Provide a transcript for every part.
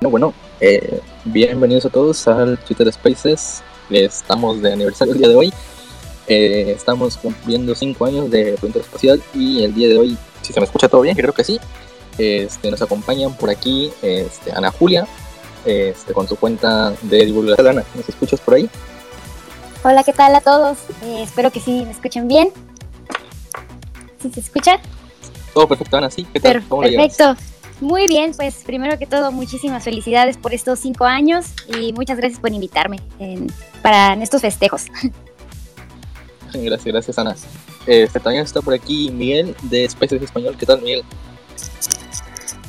No, bueno, eh, bienvenidos a todos al Twitter Spaces. Estamos de aniversario el día de hoy. Eh, estamos cumpliendo 5 años de Frontera Espacial y el día de hoy, si se me escucha todo bien, creo que sí, este, nos acompañan por aquí este, Ana Julia este, con su cuenta de divulgación. Ana, ¿nos escuchas por ahí? Hola, ¿qué tal a todos? Eh, espero que sí me escuchen bien. ¿Sí se escucha? Todo perfecto, Ana, sí. ¿Qué tal? perfecto. Muy bien, pues primero que todo, muchísimas felicidades por estos cinco años y muchas gracias por invitarme para en estos festejos. Gracias, gracias Ana. Este, también está por aquí Miguel de Especies Español. ¿Qué tal, Miguel?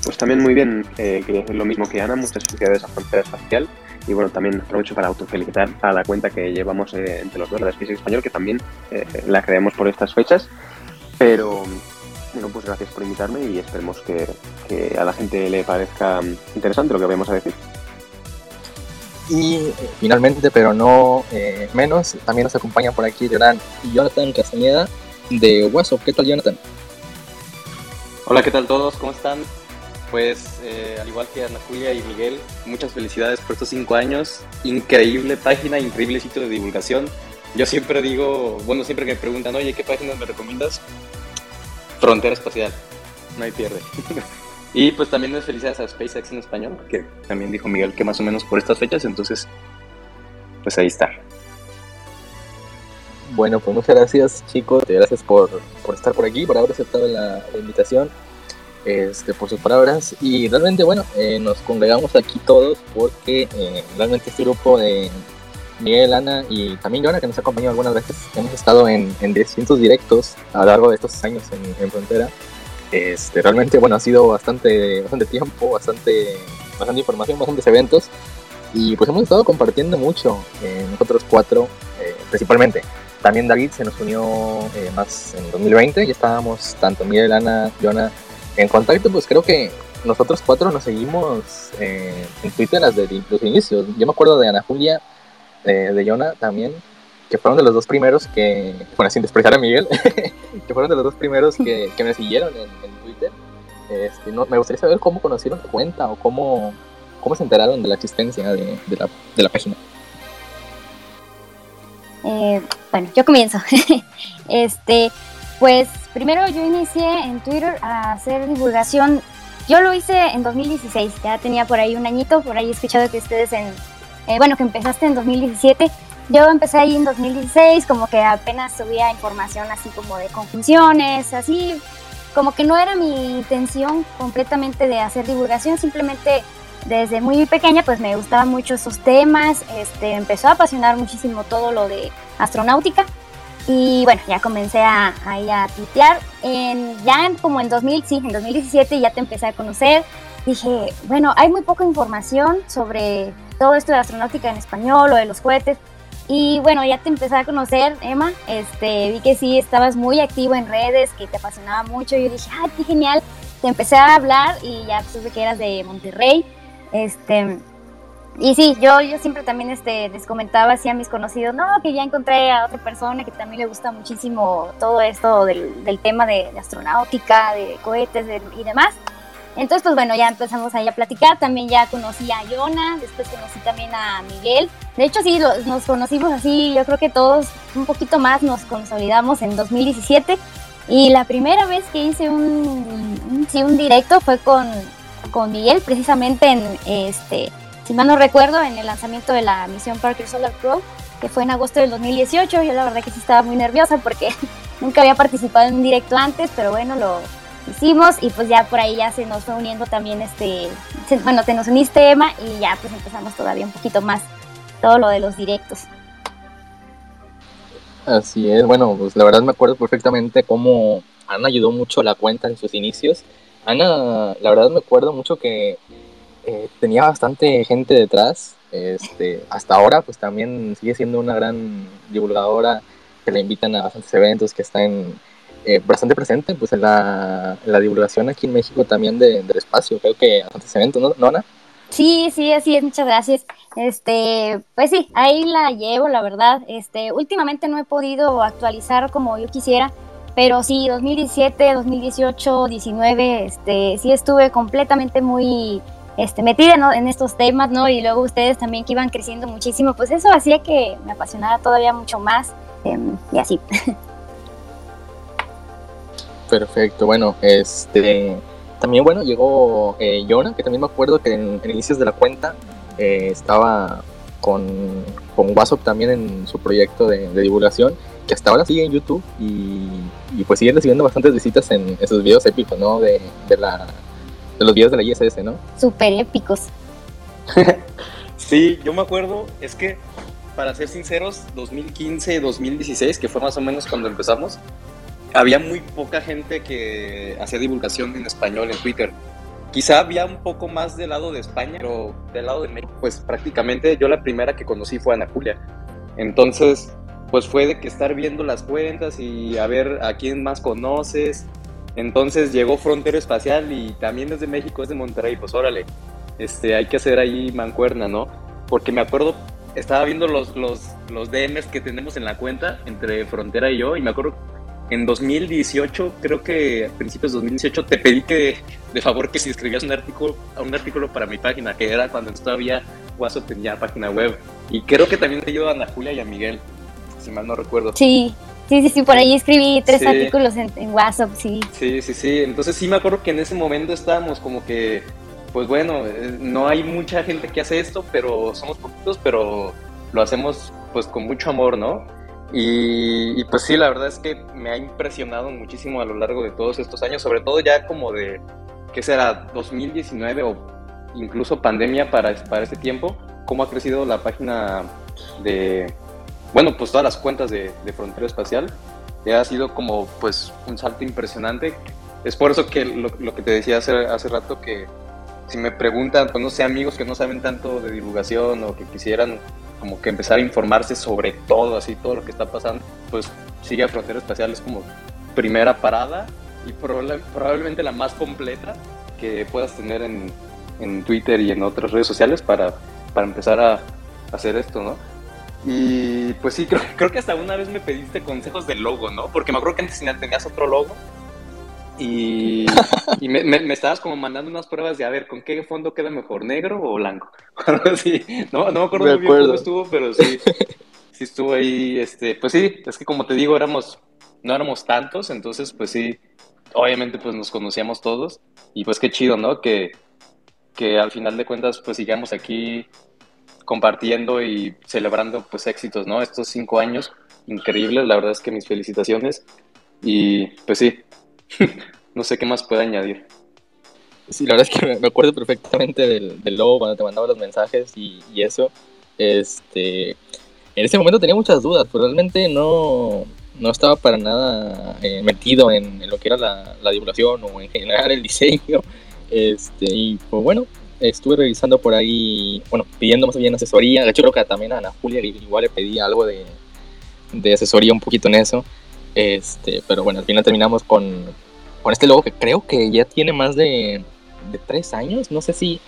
Pues también muy bien, eh, es lo mismo que Ana, muchas felicidades a Frontera Espacial. Y bueno, también aprovecho para autofelicitar a la cuenta que llevamos eh, entre los dos de Especies Español, que también eh, la creamos por estas fechas. Pero bueno, pues gracias por invitarme y esperemos que, a la gente le parezca interesante lo que vamos a decir. Y eh, finalmente, pero no eh, menos, también nos acompañan por aquí y Jonathan Castañeda de WhatsApp. ¿Qué tal, Jonathan? Hola, ¿qué tal todos? ¿Cómo están? Pues, eh, al igual que Ana Julia y Miguel, muchas felicidades por estos cinco años. Increíble página, increíble sitio de divulgación. Yo siempre digo, bueno, siempre que me preguntan, oye, ¿qué páginas me recomiendas? Frontera espacial, no hay pierde. y pues también es felicidades a SpaceX en español, que también dijo Miguel que más o menos por estas fechas, entonces pues ahí está. Bueno, pues muchas gracias chicos, gracias por, por estar por aquí, por haber aceptado la, invitación, este, por sus palabras y realmente bueno, eh, nos congregamos aquí todos porque eh, realmente este grupo de Miguel, Ana y también Joana, que nos ha acompañado algunas veces. Hemos estado en, en distintos directos a lo largo de estos años en, Frontera. Este, realmente, bueno, ha sido bastante, bastante tiempo, bastante, bastante información, bastantes eventos. Y pues hemos estado compartiendo mucho, eh, nosotros cuatro, eh, principalmente. También David se nos unió eh, más en 2020 y estábamos tanto Miguel, Ana, Joana en contacto. Pues creo que nosotros cuatro nos seguimos en Twitter desde los inicios. Yo me acuerdo de Ana Julia de, de Jonah también, que fueron de los dos primeros que, bueno, sin despreciar a Miguel, que fueron de los dos primeros que, que me siguieron en, Twitter. Este, no, me gustaría saber cómo conocieron la cuenta o cómo, cómo se enteraron de la existencia de, de, la, de la, página. Eh, bueno, yo comienzo. este, pues primero yo inicié en Twitter a hacer divulgación. Yo lo hice en 2016, ya tenía por ahí un añito, por ahí he escuchado que ustedes en eh, bueno, que empezaste en 2017. Yo empecé ahí en 2016, como que apenas subía información así como de conjunciones, así como que no era mi intención completamente de hacer divulgación, simplemente desde muy pequeña pues me gustaban mucho esos temas, este, empezó a apasionar muchísimo todo lo de astronáutica y bueno, ya comencé a, a, a tuitear. En, ya como en 2000, sí, en 2017 ya te empecé a conocer. Dije, bueno, hay muy poca información sobre todo esto de astronáutica en español o de los cohetes. Y bueno, ya te empecé a conocer, Emma. Este, vi que sí estabas muy activo en redes, que te apasionaba mucho. Y yo dije, ah, qué genial. Te empecé a hablar y ya supe que eras de Monterrey. Este, y sí, yo, yo siempre también este, les comentaba así a mis conocidos, no, que ya encontré a otra persona que también le gusta muchísimo todo esto del, del tema de, astronáutica, de cohetes y demás. Entonces, pues bueno, ya empezamos ahí a platicar. También ya conocí a Yona, después conocí también a Miguel. De hecho, sí, nos conocimos así, yo creo que todos un poquito más nos consolidamos en 2017. Y la primera vez que hice un, sí, un directo fue con, con Miguel, precisamente en, este, si mal no recuerdo, en el lanzamiento de la misión Parker Solar Pro, que fue en agosto del 2018. Yo la verdad que sí estaba muy nerviosa porque nunca había participado en un directo antes, pero bueno, lo, hicimos y pues ya por ahí ya se nos fue uniendo también este, bueno, te nos uniste Emma y ya pues empezamos todavía un poquito más todo lo de los directos. Así es, bueno, pues la verdad me acuerdo perfectamente cómo Ana ayudó mucho a la cuenta en sus inicios. Ana, la verdad me acuerdo mucho que eh, tenía bastante gente detrás. Este, hasta ahora, pues también sigue siendo una gran divulgadora que la invitan a bastantes eventos, que está en, eh, bastante presente pues en la, la, divulgación aquí en México también de, del espacio. Creo que bastantes eventos, ¿no, ¿No Ana? Sí, sí, así es, muchas gracias. Este, pues sí, ahí la llevo, la verdad. Este, últimamente no he podido actualizar como yo quisiera, pero sí, 2017, 2018, 19, este, sí estuve completamente muy este, metida en estos temas, ¿no? Y luego ustedes también que iban creciendo muchísimo, pues eso hacía que me apasionara todavía mucho más em, y así. Perfecto, bueno, este también bueno llegó eh, Yona, que también me acuerdo que en, inicios de la cuenta eh, estaba con, con WhatsApp también en su proyecto de, divulgación, que hasta ahora sigue en YouTube y, pues sigue recibiendo bastantes visitas en esos videos épicos, ¿no? De, de, la, de los videos de la ISS, ¿no? Súper épicos. sí, yo me acuerdo, es que para ser sinceros, 2015, 2016, que fue más o menos cuando empezamos, había muy poca gente que hacía divulgación en español en Twitter. Quizá había un poco más del lado de España, pero del lado de México, pues prácticamente yo la primera que conocí fue Ana Julia. Entonces, pues fue de que estar viendo las cuentas y a ver a quién más conoces. Entonces llegó Frontera Espacial y también es de México, es de Monterrey, pues órale, este, hay que hacer ahí mancuerna, ¿no? Porque me acuerdo, estaba viendo los, los, los DMs que tenemos en la cuenta entre Frontera y yo y me acuerdo en 2018, creo que a principios de 2018, te pedí que de favor que si escribías un artículo, un artículo para mi página, que era cuando todavía WhatsApp tenía página web. Y creo que también te ayudó a Ana Julia y a Miguel, si mal no recuerdo. Sí, sí, sí, sí, por ahí escribí tres artículos en, WhatsApp, sí. Sí, sí, sí. Entonces sí me acuerdo que en ese momento estábamos como que, pues bueno, eh, no hay mucha gente que hace esto, pero somos poquitos, pero lo hacemos pues con mucho amor, ¿no? Y, pues sí, la verdad es que me ha impresionado muchísimo a lo largo de todos estos años, sobre todo ya como de, ¿qué será? 2019 o incluso pandemia para, para este tiempo, cómo ha crecido la página de, bueno, pues todas las cuentas de, de Frontera Espacial. Ya ha sido como pues un salto impresionante. Es por eso que lo, lo que te decía hace, hace rato que si me preguntan, pues no sé, amigos que no saben tanto de divulgación o que quisieran como que empezar a informarse sobre todo, así todo lo que está pasando, pues sigue a Frontera Espacial es como primera parada y probablemente la más completa que puedas tener en, en, Twitter y en otras redes sociales para, para empezar a, hacer esto, ¿no? Y pues sí, creo, creo, que hasta una vez me pediste consejos del logo, ¿no? Porque me acuerdo que antes tenías otro logo y, me, me, estabas como mandando unas pruebas de a ver con qué fondo queda mejor, negro o blanco. sí, no, no me acuerdo muy bien cómo estuvo, pero sí, sí estuvo ahí. Este, pues sí, es que como te digo, éramos, no éramos tantos, entonces pues sí, obviamente pues nos conocíamos todos. Y pues qué chido, ¿no? Que, que al final de cuentas pues sigamos aquí compartiendo y celebrando pues éxitos, ¿no? Estos cinco años increíbles, la verdad es que mis felicitaciones. Y pues sí, no sé qué más puede añadir. Sí, la verdad es que me acuerdo perfectamente del, del logo cuando te mandaba los mensajes y, eso. Este, en ese momento tenía muchas dudas, pero realmente no, no estaba para nada eh, metido en, lo que era la, la, divulgación o en general el diseño. Este, y pues bueno, estuve revisando por ahí, bueno, pidiendo más bien asesoría. De hecho, creo que también a Ana Julia igual le pedí algo de, de asesoría un poquito en eso. Este, pero bueno, al final terminamos con, con este logo que creo que ya tiene más de, de tres años. No sé si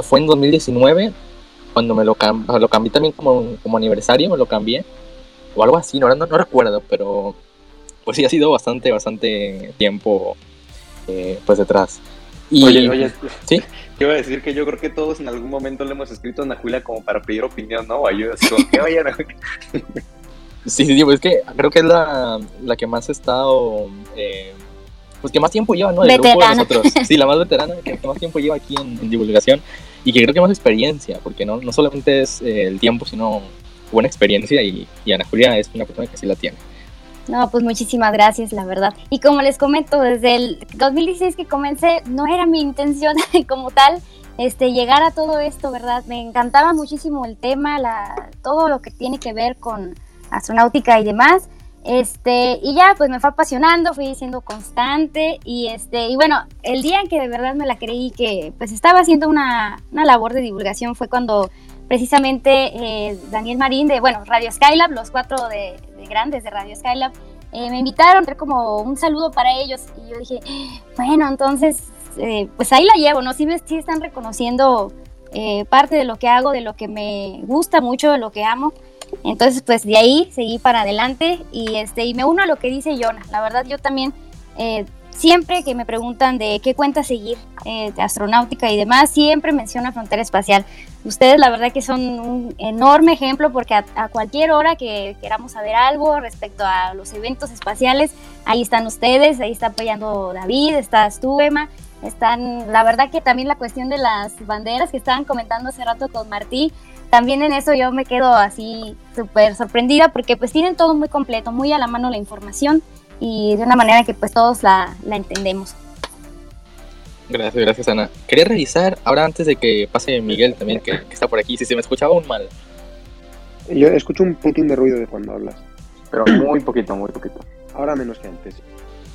fue en 2019 cuando me lo, lo cambié también como, como aniversario, me lo cambié. O algo así, no, no, no recuerdo, pero pues sí, ha sido bastante, bastante tiempo eh, pues detrás. Y, oye, oye, ¿sí? Yo iba a decir que yo creo que todos en algún momento le hemos escrito a Ana Julia como para pedir opinión, ¿no? O ayuda, así como que, oye, Sí, sí, pues es que creo que es la, la que más ha estado, eh, pues que más tiempo lleva, ¿no? El grupo de nosotros. Sí, la más veterana, que, más tiempo lleva aquí en, divulgación y que creo que más experiencia, porque no, no solamente es eh, el tiempo, sino buena experiencia y, y, Ana Julia es una persona que sí la tiene. No, pues muchísimas gracias, la verdad. Y como les comento, desde el 2016 que comencé, no era mi intención como tal este, llegar a todo esto, ¿verdad? Me encantaba muchísimo el tema, la, todo lo que tiene que ver con astronáutica y demás. Este, y ya pues me fue apasionando, fui siendo constante y este, y bueno, el día en que de verdad me la creí que pues estaba haciendo una, una labor de divulgación fue cuando precisamente eh, Daniel Marín de, bueno, Radio Skylab, los cuatro de, grandes de Radio Skylab, eh, me invitaron a hacer como un saludo para ellos y yo dije, bueno, entonces eh, pues ahí la llevo, ¿no? Sí, sí están reconociendo parte de lo que hago, de lo que me gusta mucho, de lo que amo. Entonces, pues de ahí seguí para adelante y, este, y me uno a lo que dice Jonah. La verdad, yo también eh, siempre que me preguntan de qué cuenta seguir eh, de astronáutica y demás, siempre menciona Frontera Espacial. Ustedes la verdad que son un enorme ejemplo porque a, cualquier hora que queramos saber algo respecto a los eventos espaciales, ahí están ustedes, ahí está apoyando David, estás tú, Emma, están, la verdad que también la cuestión de las banderas que estaban comentando hace rato con Martí, también en eso yo me quedo así súper sorprendida porque pues tienen todo muy completo, muy a la mano la información y de una manera que pues todos la, la entendemos. Gracias, gracias Ana. Quería revisar, ahora antes de que pase Miguel también, que, está por aquí, si se me escuchaba aún mal. Yo escucho un poquito de ruido de cuando hablas. Pero muy poquito, muy poquito. Ahora menos que antes.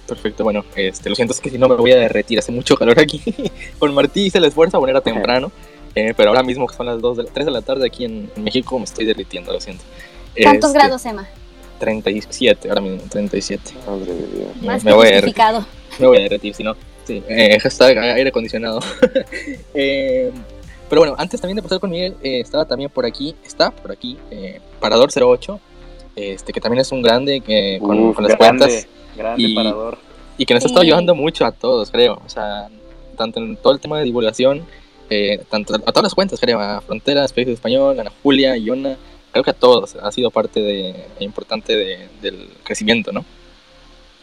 Perfecto, bueno, este, lo siento, es que si no me voy a derretir, hace mucho calor aquí. Con Martí hice el esfuerzo, bueno, era temprano, eh, pero ahora mismo que son las 2 de 3 de la tarde aquí en, México me estoy derritiendo, lo siento. ¿Cuántos este, grados, Emma? 37, ahora mismo, 37. Madre Más me, voy a me voy a derretir, si no. Sí, eh, hashtag aire acondicionado. eh, pero bueno, antes también de pasar con Miguel, eh, estaba también por aquí, está por aquí, eh, Parador 08, este, que también es un grande que, con, las cuentas. Grande y, Parador. Y que nos está ayudando mucho a todos, creo. O sea, tanto en todo el tema de divulgación, eh, tanto a todas las cuentas, creo, a Fronteras, Space Español, Ana Julia, Iona, creo que a todos ha sido parte de, importante del crecimiento, ¿no?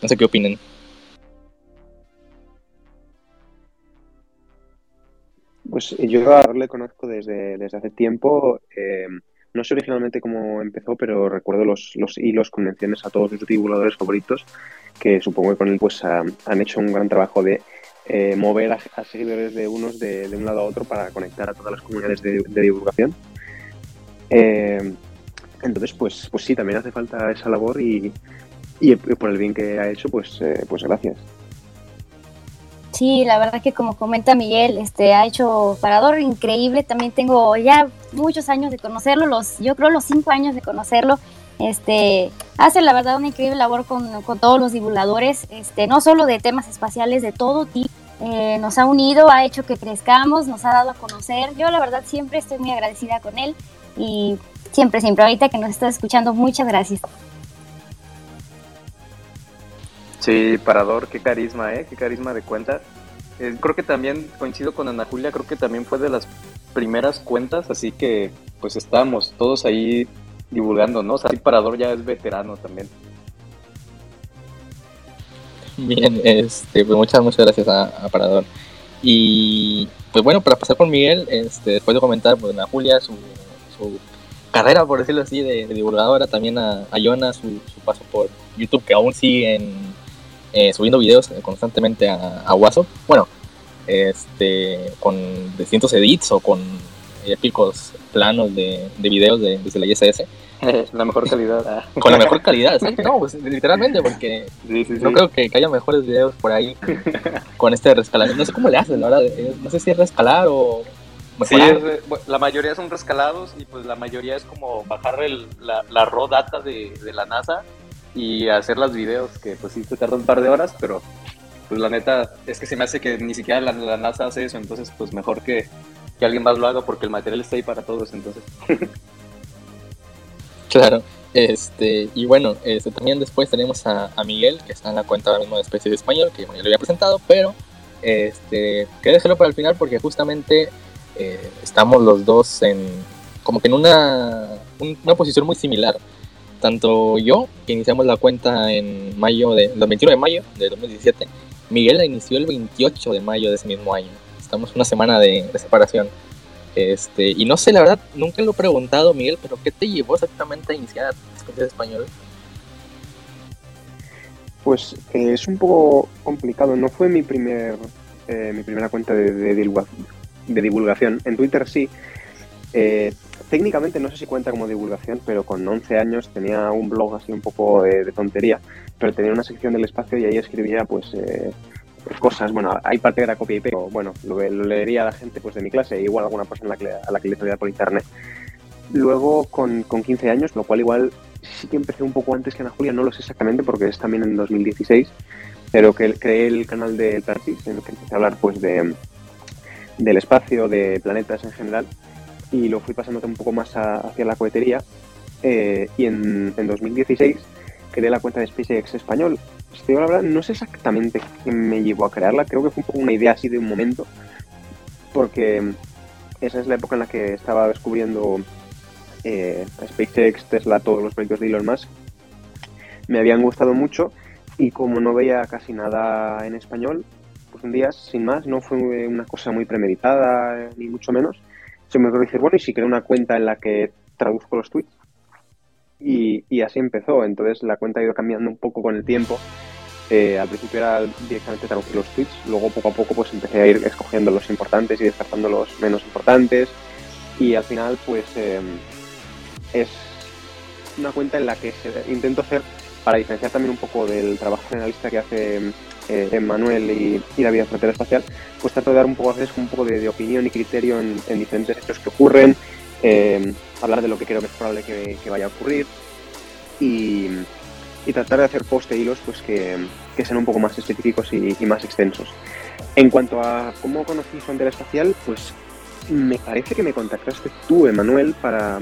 No sé qué opinen. Pues yo a le conozco desde, desde hace tiempo. Eh, no sé originalmente cómo empezó, pero recuerdo los, los hilos con menciones a todos sus divulgadores favoritos, que supongo que con él pues han hecho un gran trabajo de eh, mover a, seguidores de unos de, un lado a otro para conectar a todas las comunidades de, divulgación. Eh, entonces, pues, pues sí, también hace falta esa labor y, y por el bien que ha hecho, pues, pues gracias. Sí, la verdad que como comenta Miguel, este ha hecho parador increíble. También tengo ya muchos años de conocerlo, los, yo creo los cinco años de conocerlo. Este hace la verdad una increíble labor con, todos los divulgadores, este, no solo de temas espaciales, de todo tipo. Eh, nos ha unido, ha hecho que crezcamos, nos ha dado a conocer. Yo la verdad siempre estoy muy agradecida con él y siempre, siempre, ahorita que nos está escuchando, muchas gracias. Sí, Parador, qué carisma, ¿eh? Qué carisma de cuenta. Eh, creo que también coincido con Ana Julia, creo que también fue de las primeras cuentas, así que pues estamos todos ahí divulgando, ¿no? O Parador ya es veterano también. Bien, este, pues muchas, muchas gracias a, Parador. Y pues bueno, para pasar con Miguel, este, después de comentar pues, Ana Julia, su, carrera, por decirlo así, de, divulgadora, también a, a su, su, paso por YouTube, que aún sigue eh, subiendo videos constantemente a, a. Bueno, este, con distintos edits o con épicos planos de, de videos de, desde la ISS. la mejor calidad. Con la mejor calidad, No, pues, literalmente, porque no creo que, haya mejores videos por ahí con este rescalado. No sé cómo le hacen, la verdad. Eh, no sé si es rescalar o. Sí, la mayoría son rescalados y pues la mayoría es como bajar el, la, la raw data de, de la NASA y hacer los videos, que pues sí te tarda un par de horas, pero pues la neta es que se me hace que ni siquiera la, NASA hace eso, entonces pues mejor que, que, alguien más lo haga porque el material está ahí para todos, entonces. claro, este, y bueno, este, también después tenemos a, Miguel, que está en la cuenta ahora mismo de Especie de Español, que bueno, ya lo había presentado, pero este, quédeselo para el final porque justamente eh, estamos los dos en como que en una, una posición muy similar tanto yo, que iniciamos la cuenta en mayo de, el 21 de mayo de 2017, Miguel la inició el 28 de mayo de ese mismo año. Estamos una semana de, separación. Este, y no sé, la verdad, nunca lo he preguntado, Miguel, pero ¿qué te llevó exactamente a iniciar de Español? Pues eh, es un poco complicado. No fue mi primer eh, mi primera cuenta de, de, divulgación. En Twitter sí. Eh, técnicamente no sé si cuenta como divulgación, pero con 11 años tenía un blog así un poco de, tontería, pero tenía una sección del espacio y ahí escribía pues, eh, pues cosas, bueno, hay parte que era copia y pega, bueno, lo, leería a la gente pues de mi clase, igual alguna persona a la que, le salía por internet. Luego con, con 15 años, lo cual igual sí que empecé un poco antes que Ana Julia, no lo sé exactamente porque es también en 2016, pero que creé el canal de Tarsis en el que empecé a hablar pues de del espacio, de planetas en general y lo fui pasando un poco más hacia la cohetería. Eh, y en, en, 2016 creé la cuenta de SpaceX español estoy la verdad, no sé exactamente qué me llevó a crearla, creo que fue un poco una idea así de un momento, porque esa es la época en la que estaba descubriendo eh, SpaceX, Tesla, todos los proyectos de Elon Musk. Me habían gustado mucho y como no veía casi nada en español, pues un día, sin más, no fue una cosa muy premeditada, ni mucho menos. Se me ocurrió decir, bueno, y si creo una cuenta en la que traduzco los tweets. Y, y así empezó. Entonces la cuenta ha ido cambiando un poco con el tiempo. Eh, al principio era directamente traducir los tweets, luego poco a poco pues empecé a ir escogiendo los importantes y descartando los menos importantes y al final pues em, es una cuenta en la que intento hacer para diferenciar también un poco del trabajo generalista que hace eh, Manuel y, y, la vida frontera espacial, pues trato de dar un poco a un poco de, opinión y criterio en, diferentes hechos que ocurren, em, hablar de lo que creo que es probable que, vaya a ocurrir y, tratar de hacer post e hilos pues que, que sean un poco más específicos y, más extensos. En cuanto a cómo conocí Frontera Espacial, pues me parece que me contactaste tú, Emanuel, para,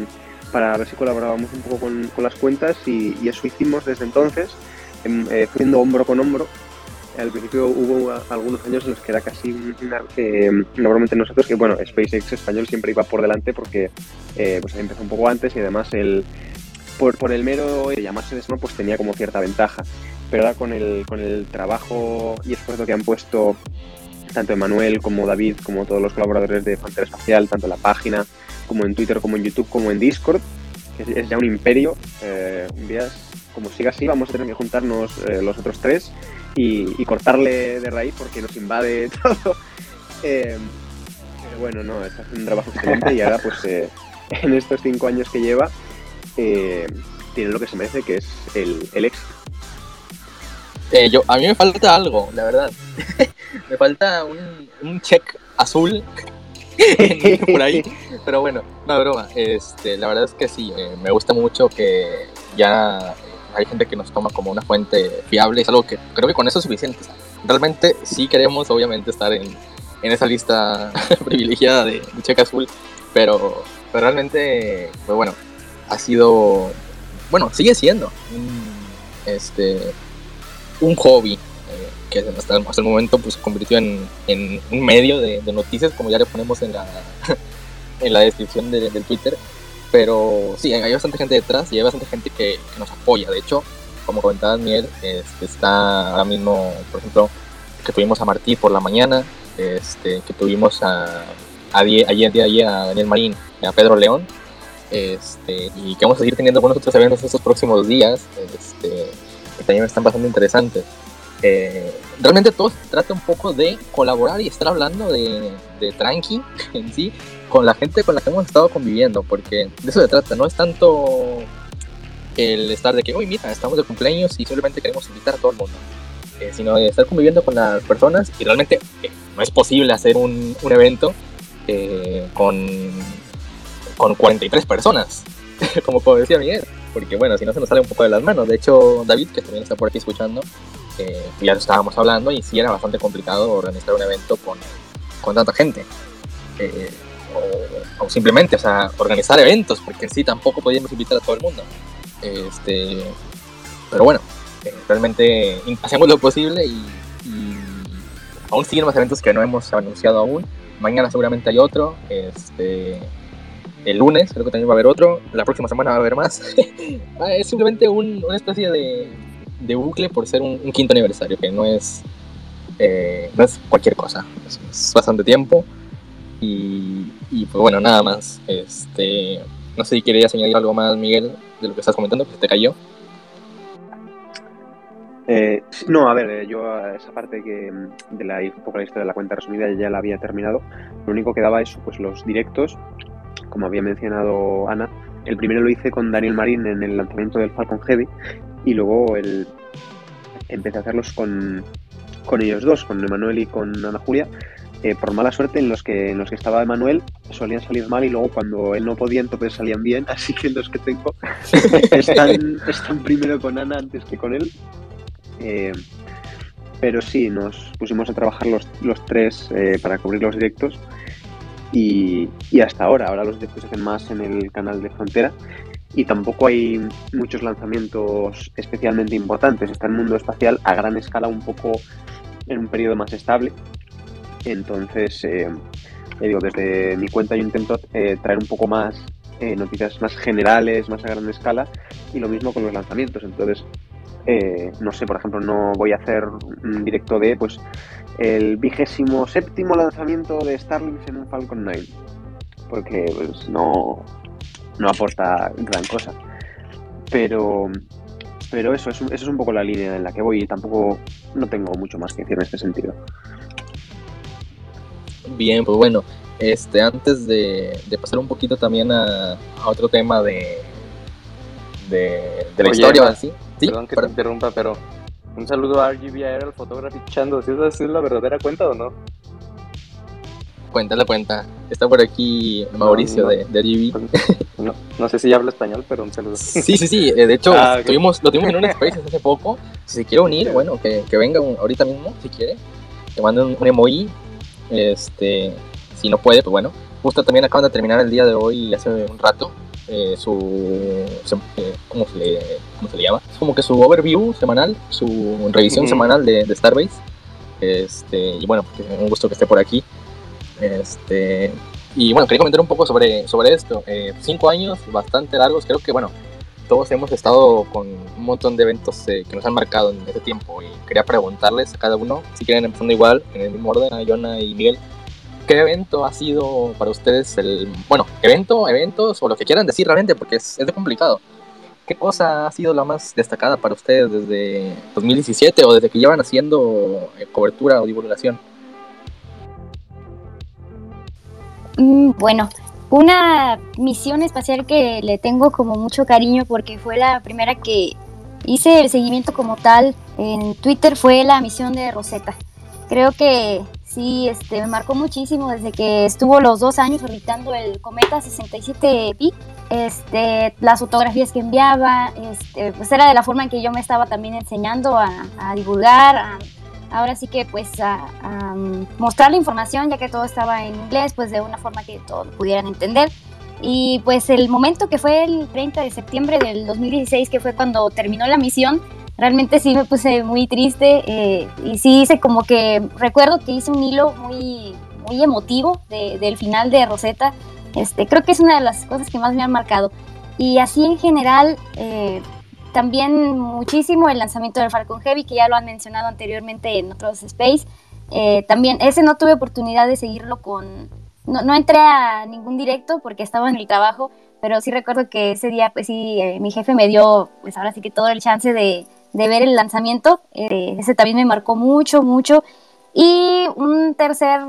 para ver si colaborábamos un poco con, las cuentas y, eso hicimos desde entonces, eh, hombro con hombro. Al principio hubo algunos años en los que era casi una, eh, normalmente nosotros que bueno SpaceX español siempre iba por delante porque eh, pues empezó un poco antes y además el, por, por el mero de llamarse de pues tenía como cierta ventaja. Pero ahora con el, con el trabajo y esfuerzo que han puesto tanto Emanuel como David, como todos los colaboradores de Frontera Espacial, tanto en la página, como en Twitter, como en YouTube, como en Discord, que es ya un imperio. Eh, un día, como siga así, vamos a tener que juntarnos eh, los otros tres y, y, cortarle de raíz porque nos invade todo. Eh, pero bueno, no, está haciendo un trabajo excelente y ahora, pues, eh, en estos cinco años que lleva, eh, tiene lo que se merece, que es el, el éxito. Yo, a mí me falta algo, la verdad. me falta un, un check azul por ahí. Pero bueno, no broma. Este, la verdad es que sí, eh, me gusta mucho que ya hay gente que nos toma como una fuente fiable. Es algo que creo que con eso es suficiente. Realmente sí queremos, obviamente, estar en, en esa lista privilegiada de, de check azul. Pero, pero realmente, pues bueno, ha sido, bueno, sigue siendo un, este, un hobby eh, que hasta, el momento pues, se convirtió en, en un medio de, noticias, como ya le ponemos en la, en la descripción de, del Twitter. Pero sí, hay bastante gente detrás y hay bastante gente que, que nos apoya. De hecho, como comentaba Miguel, este, está ahora mismo, por ejemplo, que tuvimos a Martí por la mañana, este, que tuvimos a, a, ayer, ayer a Daniel Marín, a Pedro León, este, y que vamos a seguir teniendo buenos otros eventos estos próximos días, este, que también están bastante interesantes. Eh, realmente todo se trata un poco de colaborar y estar hablando de, de tranqui en sí con la gente con la que hemos estado conviviendo, porque de eso se trata, no es tanto el estar de que, hoy mira, estamos de cumpleaños y simplemente queremos invitar a todo el mundo, eh, sino de estar conviviendo con las personas y realmente eh, no es posible hacer un, un evento eh, con con 43 personas, como decía Miguel, porque bueno, si no se nos sale un poco de las manos. De hecho, David, que también está por aquí escuchando, eh, ya estábamos hablando y sí era bastante complicado organizar un evento con, con tanta gente. O, simplemente, o sea, organizar eventos, porque sí tampoco podíamos invitar a todo el mundo. Este, pero bueno, eh, realmente hacemos lo posible y, y, aún siguen más eventos que no hemos anunciado aún. Mañana seguramente hay otro. Este, el lunes, creo que también va a haber otro, la próxima semana va a haber más. Ah, es simplemente un, una especie de, de, bucle por ser un, un, quinto aniversario, que no es, eh, no es cualquier cosa, es, es bastante tiempo. Y, pues bueno, nada más. Este, no sé si querías añadir algo más, Miguel, de lo que estás comentando, que te cayó. Eh, no, a ver, eh, yo esa parte que de la, un historia de la cuenta resumida ya la había terminado. Lo único que daba eso, pues los directos como había mencionado Ana, el primero lo hice con Daniel Marín en el lanzamiento del Falcon Heavy y luego el, empecé a hacerlos con, con ellos dos, con Emanuel y con Ana Julia. Eh, por mala suerte, en los que en los que estaba Emanuel solían salir mal y luego cuando él no podía, entonces salían bien. Así que los que tengo están, están primero con Ana antes que con él. Eh, pero sí, nos pusimos a trabajar los, los tres eh, para cubrir los directos y, y, hasta ahora. Ahora los directos se hacen más en el canal de Frontera y tampoco hay muchos lanzamientos especialmente importantes. Está el mundo espacial a gran escala un poco en un periodo más estable. Entonces, eh, digo, desde mi cuenta yo intento eh, traer un poco más eh, noticias más generales, más a gran escala, y lo mismo con los lanzamientos. Entonces, eh, no sé, por ejemplo, no voy a hacer un directo de pues el vigésimo séptimo lanzamiento de Starlink en un Falcon 9, porque pues, no, no aporta gran cosa. Pero, pero eso, eso, es un poco la línea en la que voy y tampoco no tengo mucho más que decir en este sentido. Bien, pues bueno, este, antes de, pasar un poquito también a, otro tema de, de, la historia, ¿sí? Perdón que te interrumpa, pero un saludo a RGB Aerial Photography Chando. ¿Sí es la verdadera cuenta o no? Cuenta la cuenta. Está por aquí Mauricio de, de RGB. No, no, sé si habla español, pero un saludo. Sí, sí, sí. Eh, de hecho, ah, tuvimos, lo tuvimos en un space hace poco. Si se quiere unir, bueno, que, que venga ahorita mismo, si quiere. Te mando un, un emoji. Este, si no puede, pues bueno. Justo también acaban de terminar el día de hoy, hace un rato, eh, su, eh, ¿cómo, se le, ¿cómo, se le, llama? Es como que su overview semanal, su revisión semanal de, de, Starbase. Este, y bueno, pues, un gusto que esté por aquí. Este, y bueno, quería comentar un poco sobre, sobre esto. Eh, cinco años bastante largos, creo que bueno, todos hemos estado con un montón de eventos que nos han marcado en este tiempo y quería preguntarles a cada uno, si quieren empezando igual, en el mismo orden, a Jonah y Miguel, ¿qué evento ha sido para ustedes el, bueno, evento, eventos o lo que quieran decir realmente, porque es, es complicado? ¿Qué cosa ha sido la más destacada para ustedes desde 2017 o desde que llevan haciendo eh, cobertura o divulgación? Mm, bueno, una misión espacial que le tengo como mucho cariño porque fue la primera que hice el seguimiento como tal en Twitter fue la misión de Rosetta. Creo que sí, este, me marcó muchísimo desde que estuvo los dos años orbitando el cometa 67P. Este, las fotografías que enviaba, este, pues era de la forma en que yo me estaba también enseñando a, divulgar, ahora sí que pues a, mostrar la información, ya que todo estaba en inglés, pues de una forma que todos pudieran entender. Y pues el momento que fue el 30 de septiembre del 2016, que fue cuando terminó la misión, realmente sí me puse muy triste eh, y sí hice como que, recuerdo que hice un hilo muy, muy emotivo del final de Rosetta. Este, creo que es una de las cosas que más me han marcado. Y así en general, eh, también muchísimo el lanzamiento del Falcon Heavy, que ya lo han mencionado anteriormente en otros space. Eh, también ese no tuve oportunidad de seguirlo con... No, no, entré a ningún directo porque estaba en el trabajo, pero sí recuerdo que ese día, pues sí, mi jefe me dio, pues ahora sí que todo el chance de, de ver el lanzamiento. Eh, ese también me marcó mucho, mucho. Y un tercer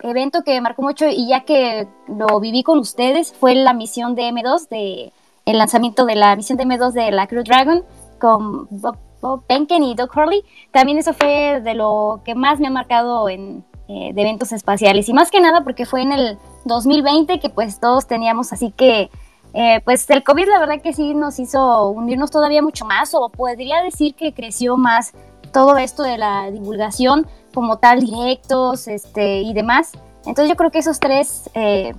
evento que me marcó mucho y ya que lo viví con ustedes fue la misión de M2, de, el lanzamiento de la misión de M2 de la Crew Dragon con Bob, Penken y Doug Hurley. También eso fue de lo que más me ha marcado en, eh, eventos espaciales y más que nada porque fue en el 2020 que pues todos teníamos así que eh, pues el COVID la verdad que sí nos hizo unirnos todavía mucho más o podría decir que creció más todo esto de la divulgación como tal, directos este, y demás. Entonces yo creo que esos tres, eh,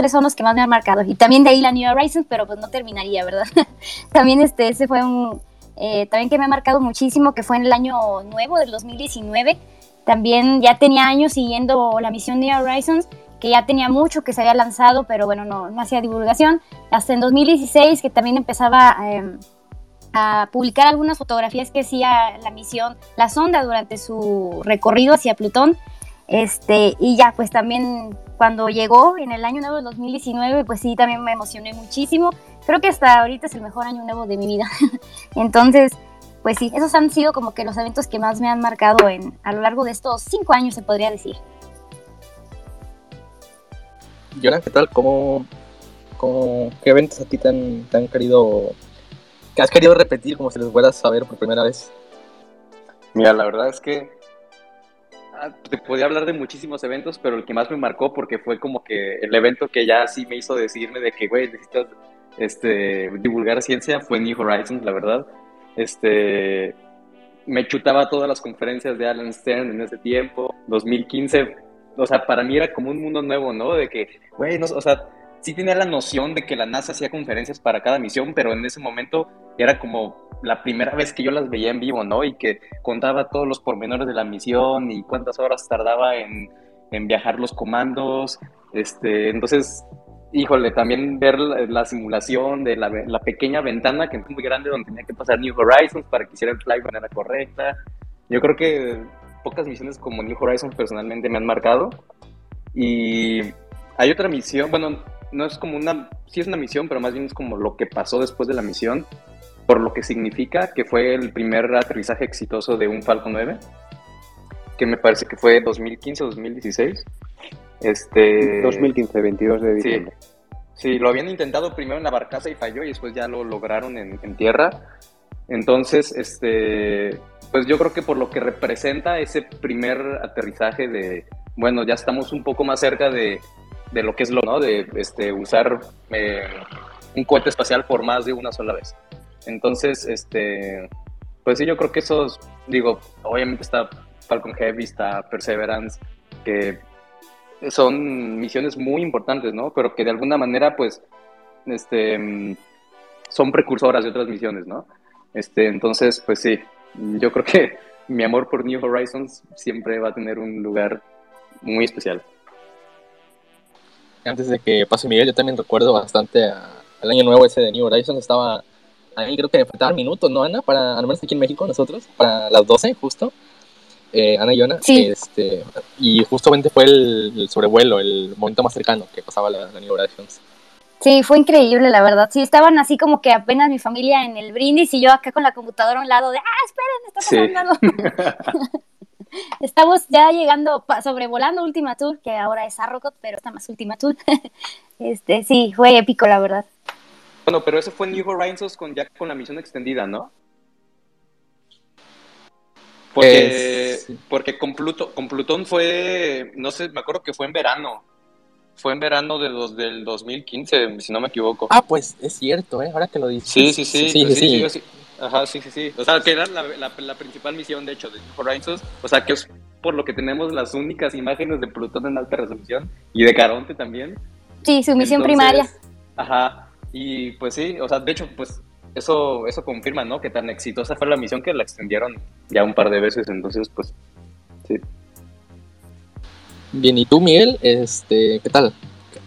tres son los que más me han marcado. Y también de ahí la New Horizons, pero pues no terminaría, ¿verdad? también este, ese fue un, eh, también que me ha marcado muchísimo, que fue en el año nuevo del 2019. También ya tenía años siguiendo la misión New Horizons que ya tenía mucho que se había lanzado, pero bueno, no, no hacía divulgación. Hasta en 2016, que también empezaba em, a publicar algunas fotografías que hacía la misión, la sonda durante su recorrido hacia Plutón. Este, y ya, pues también cuando llegó en el año nuevo de 2019, pues sí, también me emocioné muchísimo. Creo que hasta ahorita es el mejor año nuevo de mi vida. Entonces, pues sí, esos han sido como que los eventos que más me han marcado en, a lo largo de estos cinco años, se podría decir. Jonah, ¿qué tal? ¿Cómo, cómo, qué eventos a ti te han, querido, que has querido repetir como si les fueras a saber por primera vez? Mira, la verdad es que te podía hablar de muchísimos eventos, pero el que más me marcó porque fue como que el evento que ya sí me hizo decirme de que, güey, necesitas este, divulgar ciencia fue New Horizons, la verdad. Este, me chutaba todas las conferencias de Alan Stern en ese tiempo. 2015 o sea, para mí era como un mundo nuevo, ¿no? De que, güey, no, o sea, sí tenía la noción de que la NASA hacía conferencias para cada misión, pero en ese momento era como la primera vez que yo las veía en vivo, ¿no? Y que contaba todos los pormenores de la misión y cuántas horas tardaba en, en viajar los comandos. Este, entonces, híjole, también ver la, simulación de la, la, pequeña ventana que es muy grande donde tenía que pasar New Horizons para que hiciera el fly de manera correcta. Yo creo que pocas misiones como New Horizons personalmente me han marcado. Y hay otra misión, bueno, no es como una, sí es una misión, pero más bien es como lo que pasó después de la misión, por lo que significa que fue el primer aterrizaje exitoso de un Falcon 9, que me parece que fue 2015 o 2016. Este, 2015, 22 de diciembre. Sí, lo habían intentado primero en la barcaza y falló y después ya lo lograron en, en tierra. Entonces, este, pues yo creo que por lo que representa ese primer aterrizaje de, bueno, ya estamos un poco más cerca de, de lo que es lo, ¿no? De este, usar eh, un cohete espacial por más de una sola vez. Entonces, este, pues sí, yo creo que esos, digo, obviamente está Falcon Heavy, está Perseverance, que son misiones muy importantes, ¿no? Pero que de alguna manera, pues, este, son precursoras de otras misiones, ¿no? Este, entonces, pues sí, yo creo que mi amor por New Horizons siempre va a tener un lugar muy especial antes de que pase Miguel, yo también recuerdo bastante al año nuevo ese de New Horizons. Estaba ahí, creo que me faltaban minutos, ¿no, Ana? Para, al menos aquí en México, nosotros, para las 12, justo. Eh, Ana y Ana. Sí. Este, y justamente fue el, sobrevuelo, el momento más cercano que pasaba la, la New Horizons. Sí, fue increíble, la verdad. Sí, estaban así como que apenas mi familia en el brindis y yo acá con la computadora a un lado de, ah, esperen, está pasando sí. Estamos ya llegando, sobrevolando Ultima Tour, que ahora es Arrocot, pero está más Ultima Tour. este, sí, fue épico, la verdad. Bueno, pero eso fue New Horizons con, ya con la misión extendida, ¿no? Porque, porque con, Pluto, con Plutón fue, no sé, me acuerdo que fue en verano. Fue en verano de los, del 2015, si no me equivoco. Ah, pues es cierto, ¿eh? ahora que lo dices. Sí, sí, sí. sí, sí, sí Ajá, sí, sí, sí. O sea, que era la, la, principal misión, de hecho, de Horizons. O sea, que es por lo que tenemos las únicas imágenes de Plutón en alta resolución y de Caronte también. Sí, su misión primaria. Ajá. Y pues sí, o sea, de hecho, pues eso, eso confirma, ¿no? Que tan exitosa fue la misión que la extendieron ya un par de veces. Entonces, pues, sí. Bien, ¿y tú, Miguel? Este, ¿qué tal?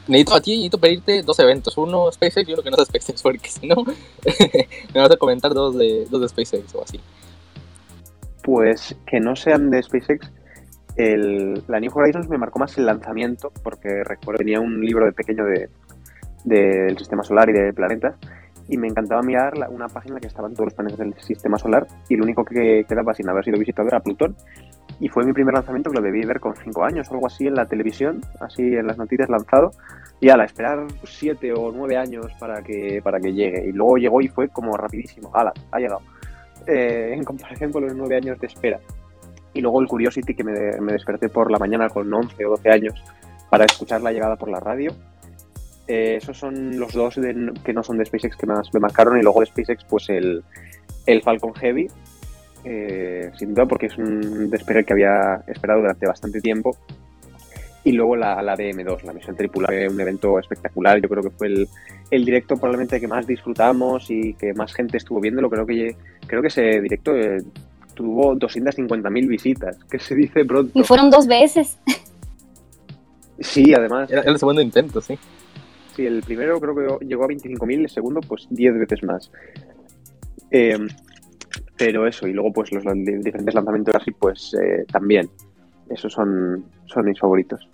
Necesito a ti, necesito pedirte dos eventos, uno SpaceX y uno que no sea SpaceX, porque si no, me vas a comentar dos de, dos SpaceX o así. Pues que no sean de SpaceX. La New Horizons me marcó más el lanzamiento, porque recuerdo tenía un libro de pequeño de, del sistema solar y de planetas, y me encantaba mirar una página en la que estaban todos los planetas del sistema solar, y lo único que quedaba sin haber sido visitado era Plutón, y fue mi primer lanzamiento que lo debí ver con 5 años o algo así en la televisión, así en las noticias lanzado, y ala, esperar 7 o 9 años para que, para que llegue. Y luego llegó y fue como rapidísimo, ala, ha llegado. Eh, en comparación con los 9 años de espera. Y luego el Curiosity que me, me, desperté por la mañana con 11 o 12 años para escuchar la llegada por la radio. Eh, esos son los dos que no son de SpaceX que más me marcaron. Y luego de SpaceX, pues el, el Falcon Heavy, eh, sin duda porque es un despegue que había esperado durante bastante tiempo. Y luego la, la DM2, la misión tripulada, un evento espectacular. Yo creo que fue el, el, directo probablemente que más disfrutamos y que más gente estuvo viéndolo. Creo que, creo que ese directo eh, tuvo 250.000 visitas, que se dice pronto. Y fueron dos veces. Sí, además. Era el segundo intento, sí. Sí, el primero creo que llegó a 25.000, el segundo pues 10 veces más. Eh, pero eso, y luego pues los diferentes lanzamientos así, pues eh, también. Esos son, son mis favoritos.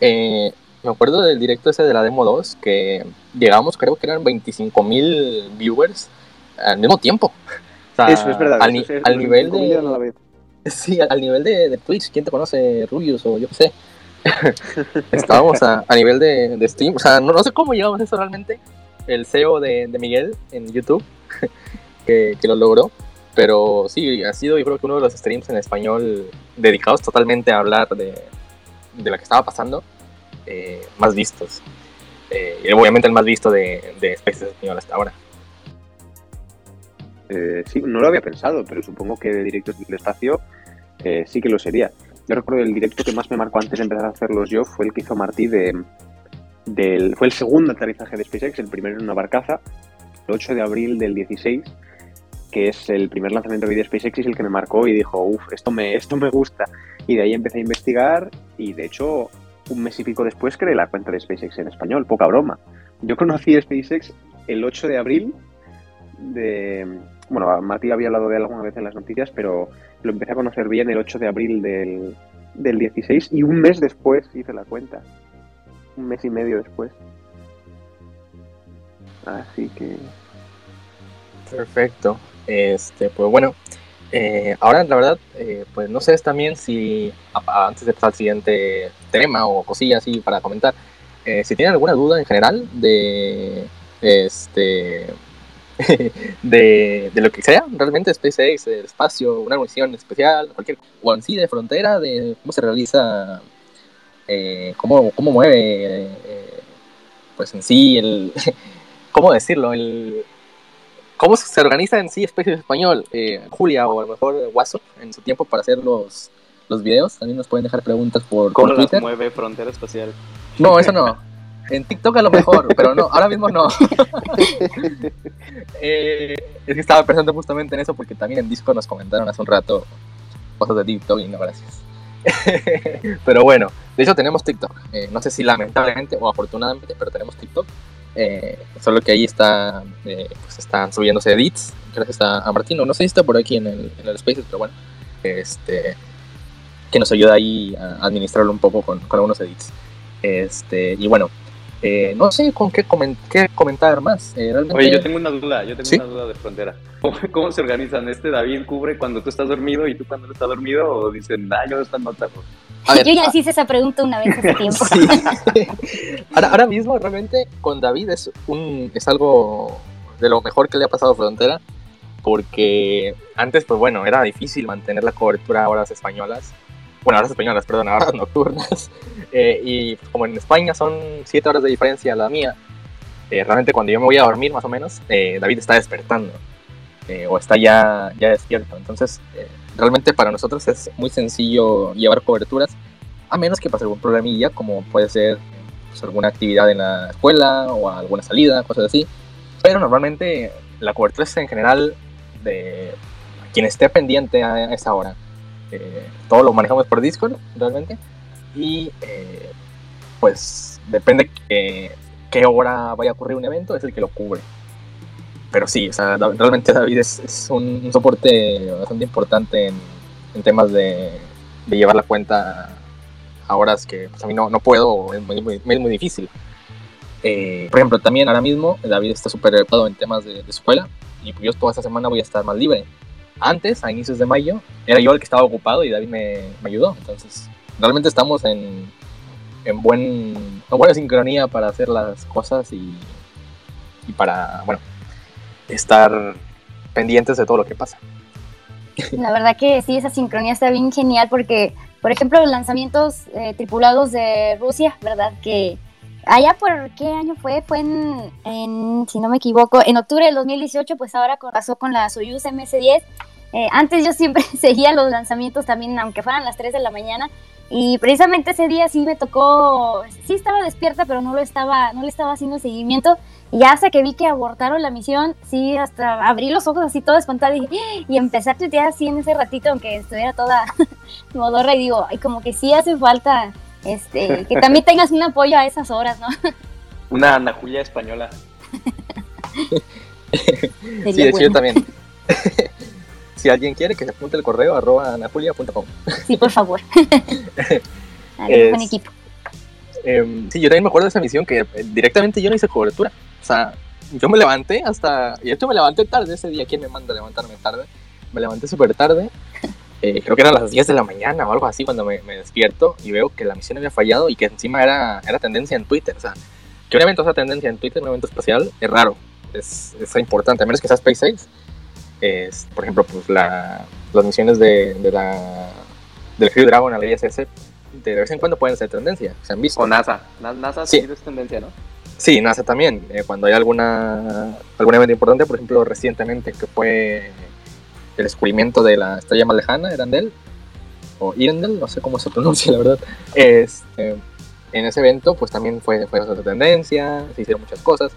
Eh, me acuerdo del directo ese de la Demo 2, que llegamos, creo que eran 25.000 viewers al mismo tiempo. eso es verdad. Al, nivel de... Sí, al, nivel de, Twitch, ¿quién te conoce? Rubius o yo qué sé. Estábamos a, nivel de, de, Steam. O sea, no, no, sé cómo llegamos a eso realmente. El CEO de, de Miguel en YouTube que, lo logró. Pero sí, ha sido yo creo que uno de los streams en español dedicados totalmente a hablar de, de lo que estaba pasando, eh, más vistos. Eh, obviamente el más visto de, de Spaces Español hasta ahora. Eh, sí, no lo había pensado, pero supongo que de directos del espacio eh, sí que lo sería. Yo recuerdo el directo que más me marcó antes de empezar a hacerlos yo fue el que hizo Martí de, del, fue el segundo aterrizaje de SpaceX, el primero en una barcaza, el 8 de abril del 16, que es el primer lanzamiento de SpaceX y es el que me marcó y dijo, uff, esto me, esto me gusta. Y de ahí empecé a investigar y de hecho un mes y pico después creé la cuenta de SpaceX en español, poca broma. Yo conocí SpaceX el 8 de abril de... Bueno, Mati había hablado de él alguna vez en las noticias, pero lo empecé a conocer bien el 8 de abril del, del 16 y un mes después hice la cuenta. Un mes y medio después. Así que... Perfecto. Este, pues bueno, eh, ahora la verdad, eh, pues no sé también si antes de pasar al siguiente tema o cosillas así para comentar, eh, si tienen alguna duda en general de este de, lo que sea, realmente SpaceX, el espacio, una misión especial, cualquier, o en sí de frontera, de cómo se realiza, cómo, cómo mueve, pues en sí, el, ¿cómo decirlo? El, ¿Cómo se organiza en sí Especies Español? Eh, Julia o a lo mejor Guaso en su tiempo para hacer los, los videos. También nos pueden dejar preguntas por, ¿Cómo Twitter. mueve Frontera Espacial? No, eso no. En TikTok a lo mejor, pero no, ahora mismo no. Eh, es que estaba pensando justamente en eso porque también en Discord nos comentaron hace un rato cosas de TikTok y no, gracias. pero bueno, de hecho tenemos TikTok. Eh, no sé si lamentablemente o afortunadamente, pero tenemos TikTok. Eh, solo que ahí está, eh, pues están subiéndose edits, gracias a, a Martino. No sé si está por aquí en el, en el Spaces, pero bueno, este, que nos ayuda ahí a administrarlo un poco con, con algunos edits. Este, y bueno, eh, no sé con qué, qué comentar más. Eh, realmente... Oye, yo tengo una duda, yo tengo una duda de frontera. ¿Cómo, ¿Cómo, se organizan? ¿Este David cubre cuando tú estás dormido y tú cuando él está dormido? ¿O dicen, ah, yo están notando? Yo ya hice esa pregunta una vez hace tiempo. Sí. ahora, ahora, mismo, realmente, con David es, un, es algo de lo mejor que le ha pasado a Frontera, porque antes, pues bueno, era difícil mantener la cobertura a horas españolas. Bueno, horas españolas, perdón, horas nocturnas. Eh, y como en España son 7 horas de diferencia a la mía, eh, realmente cuando yo me voy a dormir, más o menos, eh, David está despertando. o está ya, ya despierto. Entonces, realmente para nosotros es muy sencillo llevar coberturas, a menos que pase algún problemilla, como puede ser pues, alguna actividad en la escuela o alguna salida, cosas así. Pero normalmente la cobertura es en general de quien esté pendiente a esa hora. Eh, todo lo manejamos por Discord, realmente. Y eh, pues depende que, qué hora vaya a ocurrir un evento, es el que lo cubre. Pero sí, o sea, realmente David es, es un, soporte bastante importante en, en temas de, de, llevar la cuenta a horas que pues, a mí no, no puedo, es muy, muy, es muy difícil. Eh, por ejemplo, también ahora mismo David está súper ocupado en temas de, de, escuela y pues yo toda esta semana voy a estar más libre. Antes, a inicios de mayo, era yo el que estaba ocupado y David me, me ayudó. Entonces, realmente estamos en, en, buen, en buena sincronía para hacer las cosas y, y para, bueno, estar pendientes de todo lo que pasa. La verdad que sí, esa sincronía está bien genial porque, por ejemplo, los lanzamientos eh, tripulados de Rusia, ¿verdad? Que allá por qué año fue, fue en, en, si no me equivoco, en octubre del 2018, pues ahora pasó con la Soyuz MS-10. Eh, antes yo siempre seguía los lanzamientos también, aunque fueran las 3 de la mañana, y precisamente ese día sí me tocó, sí estaba despierta, pero no lo estaba, no le estaba haciendo seguimiento. Y ya hasta que vi que abortaron la misión, sí, hasta abrí los ojos así todo espantada y, y empecé a tuitear así en ese ratito, aunque estuviera toda modorra y digo, ay, como que sí hace falta este, que también tengas un apoyo a esas horas, ¿no? Una Ana Julia española. sí, de hecho yo también. Si alguien quiere que se apunte el correo arroba anajulia.com. Sí, por favor. es, buen equipo. Eh, sí, yo también me acuerdo de esa misión que directamente yo no hice cobertura. O sea, yo me levanté hasta. Y esto me levanté tarde ese día. ¿Quién me manda a levantarme tarde? Me levanté súper tarde. Eh, creo que eran las 10 de la mañana o algo así cuando me, me, despierto y veo que la misión había fallado y que encima era, era tendencia en Twitter. O sea, que un evento sea tendencia en Twitter, un evento espacial, es raro. Es, es importante, a menos que sea SpaceX. Es, por ejemplo, pues la, las misiones de, de la, del Crew Dragon a la ISS de vez en cuando pueden ser tendencia, se han visto. O NASA, NASA sí es tendencia, ¿no? Sí, NASA también. Eh, cuando hay alguna algún evento importante, por ejemplo, recientemente que fue el descubrimiento de la estrella más lejana, Erandel, o Irendel, no sé cómo se pronuncia, la verdad. Este, en ese evento pues también fue, fue otra tendencia, se hicieron muchas cosas,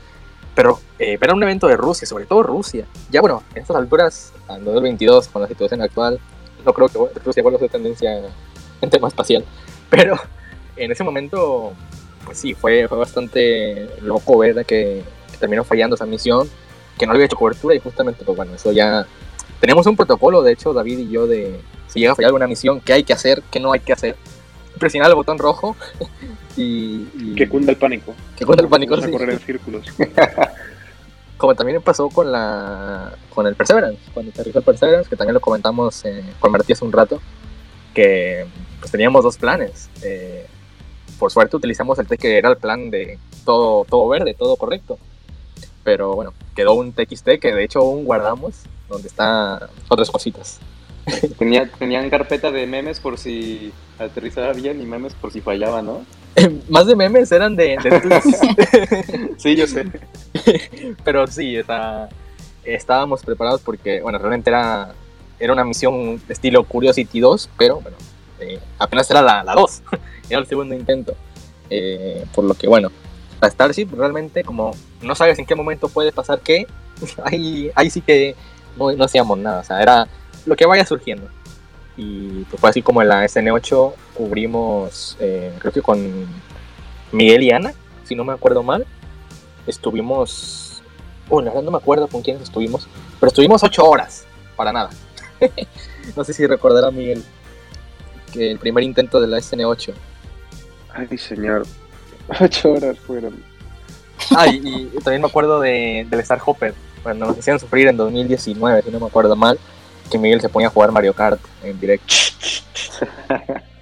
pero, eh, era un evento de Rusia, sobre todo Rusia. Ya bueno, en estas alturas, en 2022, con la situación actual, no creo que Rusia vuelva a ser tendencia en tema espacial, pero en ese momento, pues sí, fue, fue bastante loco ver que, que terminó fallando esa misión, que no había hecho cobertura y justamente, pues bueno, eso ya... Tenemos un protocolo, de hecho, David y yo, de si llega a fallar alguna misión, qué hay que hacer, qué no hay que hacer presionar el botón rojo y, y Que cunda el pánico. que cunda el pánico. Vamos a sí. correr en círculos. Como también pasó con la con el Perseverance, cuando aterrizó el Perseverance, que también lo comentamos eh, con Martí hace un rato, que pues teníamos dos planes. Eh, por suerte utilizamos el T que era el plan de todo, todo verde, todo correcto. Pero bueno, quedó un TXT que de hecho aún guardamos, donde está otras cositas. Tenía, tenían carpeta de memes por si aterrizaba bien y memes por si fallaba, ¿no? Más de memes eran de, de. Sí, yo sé. Pero sí, o sea, estábamos preparados porque, bueno, realmente era, era una misión de estilo Curiosity 2, pero bueno, eh, apenas era la, la 2, era el segundo intento. Eh, por lo que, bueno, la Starship realmente, como no sabes en qué momento puede pasar qué, ahí, ahí sí que no, no hacíamos nada, o sea, era lo que vaya surgiendo. Y pues fue así como en la SN8 cubrimos, eh, creo que con Miguel y Ana, si no me acuerdo mal, estuvimos, bueno, verdad no me acuerdo con quiénes estuvimos, pero estuvimos ocho horas, para nada. no sé si recordará Miguel que el primer intento de la SN8. Ay, señor. Ocho horas fueron. Ah, y, y también me acuerdo de, del Star Hopper, cuando nos hacían sufrir en 2019, si no me acuerdo mal, que Miguel se ponía a jugar Mario Kart en directo.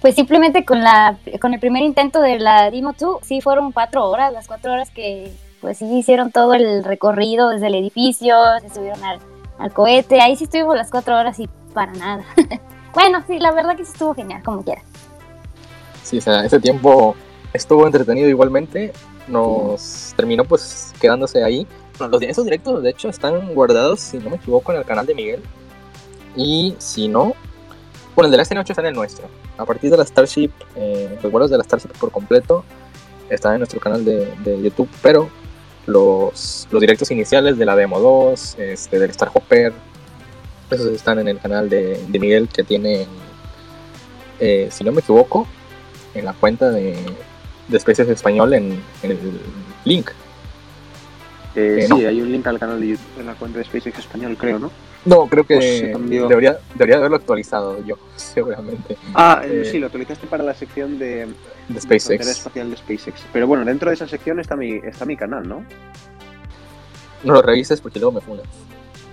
Pues simplemente con la con el primer intento de la Demo 2, sí fueron cuatro horas, las cuatro horas que pues sí hicieron todo el recorrido desde el edificio, se subieron al, al cohete, ahí sí estuvimos las cuatro horas y para nada. bueno, sí, la verdad que sí estuvo genial, como quiera. Sí, o sea, ese tiempo estuvo entretenido igualmente. Nos terminó pues quedándose ahí. Los, esos directos de hecho están guardados, si no me equivoco, en el canal de Miguel. Y si no, bueno, el de la SN8 está en el nuestro. A partir de la Starship, eh, los de la Starship por completo están en nuestro canal de, YouTube, pero los, los directos iniciales de la Demo 2, este, del Star Hopper, esos están en el canal de, de Miguel que tiene, eh, si no me equivoco, en la cuenta de, de Especies Español en el link. Eh, Eh, sí, no. hay un link al canal de YouTube en la cuenta de SpaceX Español, creo, ¿no? No, creo que Pues cambió. debería, debería haberlo actualizado yo, seguramente, Ah, eh, Eh, sí, lo utilizaste para la sección de de SpaceX. espacial de SpaceX. Pero bueno, dentro de esa sección está mi, está mi canal, ¿no? No lo revises porque luego me funas.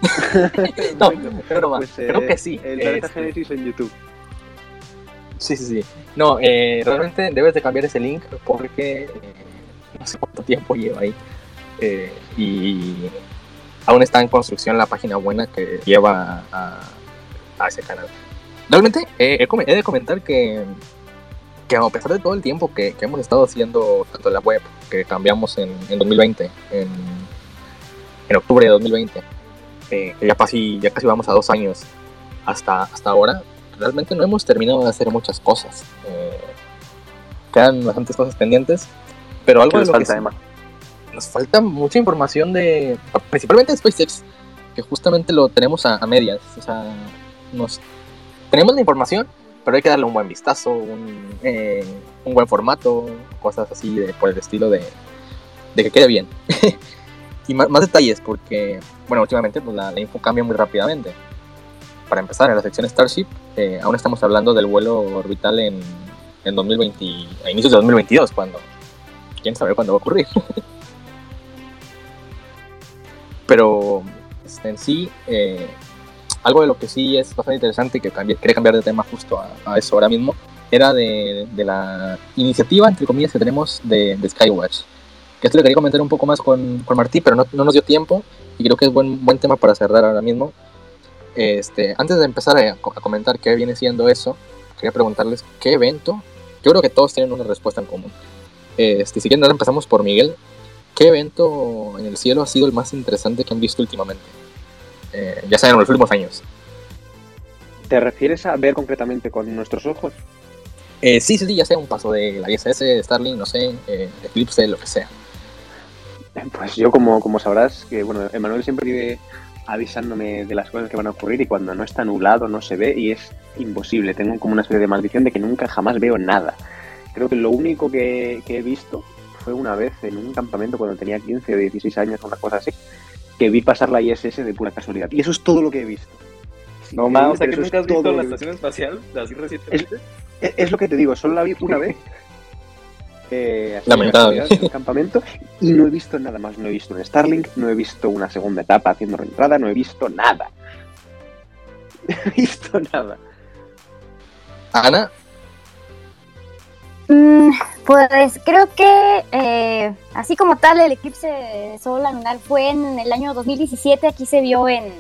no, pero no, Pues, eh, creo que sí. El Planeta este, Génesis en YouTube. Sí, sí, sí. No, eh, realmente debes de cambiar ese link porque eh, no sé cuánto tiempo lleva ahí. Eh, y aún está en construcción la página buena que lleva a, a ese canal. Realmente eh, he, de comentar que, que a pesar de todo el tiempo que, que hemos estado haciendo tanto la web, que cambiamos en, en 2020, en, en octubre de 2020, eh, que ya casi, ya casi vamos a dos años hasta, hasta ahora, realmente no hemos terminado de hacer muchas cosas. Eh, quedan bastantes cosas pendientes, pero algo ¿Qué de lo que falta, Emma? Nos falta mucha información de, principalmente de SpaceX, que justamente lo tenemos a, medias. O sea, tenemos la información, pero hay que darle un buen vistazo, un, eh, buen formato, cosas así de, por el estilo de, que quede bien. y más, más detalles, porque, bueno, últimamente pues, la, la info cambia muy rápidamente. Para empezar, en la sección Starship, eh, aún estamos hablando del vuelo orbital en, en 2020, a inicios de 2022, cuando quién sabe cuándo va a ocurrir. Pero este, en sí, eh, algo de lo que sí es bastante interesante, que cambié- quería cambiar de tema justo a, a eso ahora mismo, era de, de la iniciativa, entre comillas, que tenemos de, de Skywatch. Que esto le quería comentar un poco más con, con Martí, pero no, no nos dio tiempo y creo que es buen, buen tema para cerrar ahora mismo. Este, antes de empezar a, a comentar qué viene siendo eso, quería preguntarles qué evento, yo creo que todos tienen una respuesta en común. Este, si quieren, ahora empezamos por Miguel. ¿Qué evento en el cielo ha sido el más interesante que han visto últimamente? Eh, ya saben, en los últimos años. ¿Te refieres a ver concretamente con nuestros ojos? Eh, sí, sí, ya sea un paso de la ISS, Starlink, no sé, eh, Eclipse, lo que sea. Pues yo, como, como sabrás, que bueno, Emanuel siempre vive avisándome de las cosas que van a ocurrir y cuando no está nublado no se ve y es imposible. Tengo como una especie de maldición de que nunca jamás veo nada. Creo que lo único que, que he visto fue una vez en un campamento cuando tenía 15 o 16 años, una cosa así, que vi pasar la ISS de pura casualidad. Y eso es todo lo que he visto. No mames, o sea que nunca has visto la estación espacial así recientemente. Es, es, lo que te digo, solo la vi una vez. Eh, Lamentable. En el campamento y no he visto nada más. No he visto un Starlink, no he visto una segunda etapa haciendo reentrada, no he visto nada. No he visto nada. Ana. Pues creo que eh, así como tal el eclipse solar lunar fue en el año 2017, aquí se vio en,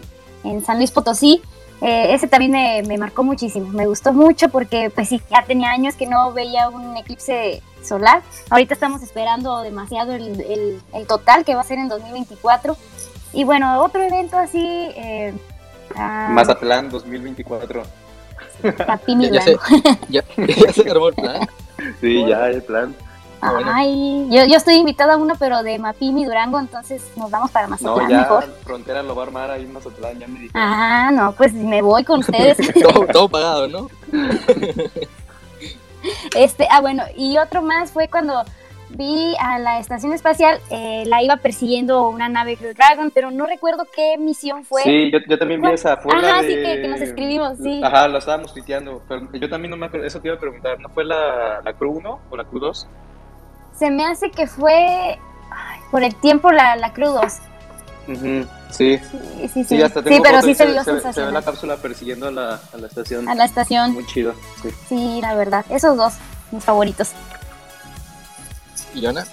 en San Luis Potosí. Eh, ese también me, me, marcó muchísimo, me gustó mucho porque pues sí, ya tenía años que no veía un eclipse solar. Ahorita estamos esperando demasiado el, el, el total que va a ser en 2024. Y bueno, otro evento así... Eh, uh, Mazatlán 2024. Papi ya, se, ya, ya se armó el plan. Sí, ya el plan. Ay, yo, yo estoy invitada a uno, pero de Mapimi Durango, entonces nos vamos para Mazatlán no, ya mejor. Frontera lo va a armar ahí en Mazatlán, ya me dijeron. Ah, no, pues me voy con ustedes. todo, todo, pagado, ¿no? este, ah, bueno, y otro más fue cuando vi a la estación espacial, eh, la iba persiguiendo una nave Crew Dragon, pero no recuerdo qué misión fue. Sí, yo, yo también vi esa. Fue Ajá, de... sí, que, que, nos escribimos, sí. Ajá, lo estábamos tuiteando, pero yo también no me acuerdo, eso te iba a preguntar, ¿no fue la, la Crew 1 o la Crew 2? Se me hace que fue ay, por el tiempo la, la Crew 2. Uh -huh. Sí. Sí, sí, sí. Sí, hasta tengo sí pero sí se vio se, ve sensacional. la cápsula persiguiendo a la, a la estación. A la estación. Muy chido, sí. Sí, la verdad. Esos dos, mis favoritos. ¿Y Ana?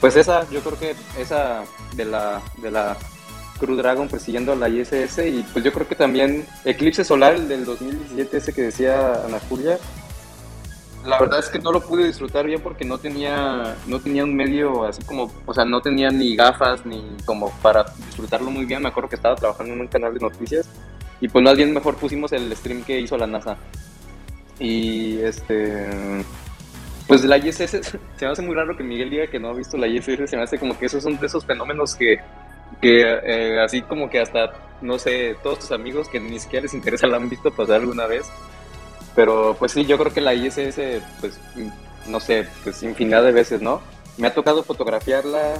Pues esa, yo creo que esa de la, de la Crew Dragon persiguiendo a la ISS y pues yo creo que también Eclipse Solar, el del 2017, ese que decía Ana Julia, la verdad es que no lo pude disfrutar bien porque no tenía, no tenía un medio así como, o sea, no tenía ni gafas ni como para disfrutarlo muy bien. Me acuerdo que estaba trabajando en un canal de noticias y pues más bien mejor pusimos el stream que hizo la NASA. Y este, pues la ISS, se me hace muy raro que Miguel diga que no ha visto la ISS, se me hace como que esos son de esos fenómenos que, que eh, así como que hasta, no sé, todos tus amigos que ni siquiera les interesa la han visto pasar alguna vez. Pero pues sí, yo creo que la ISS, pues no sé, pues infinidad de veces, ¿no? Me ha tocado fotografiarla.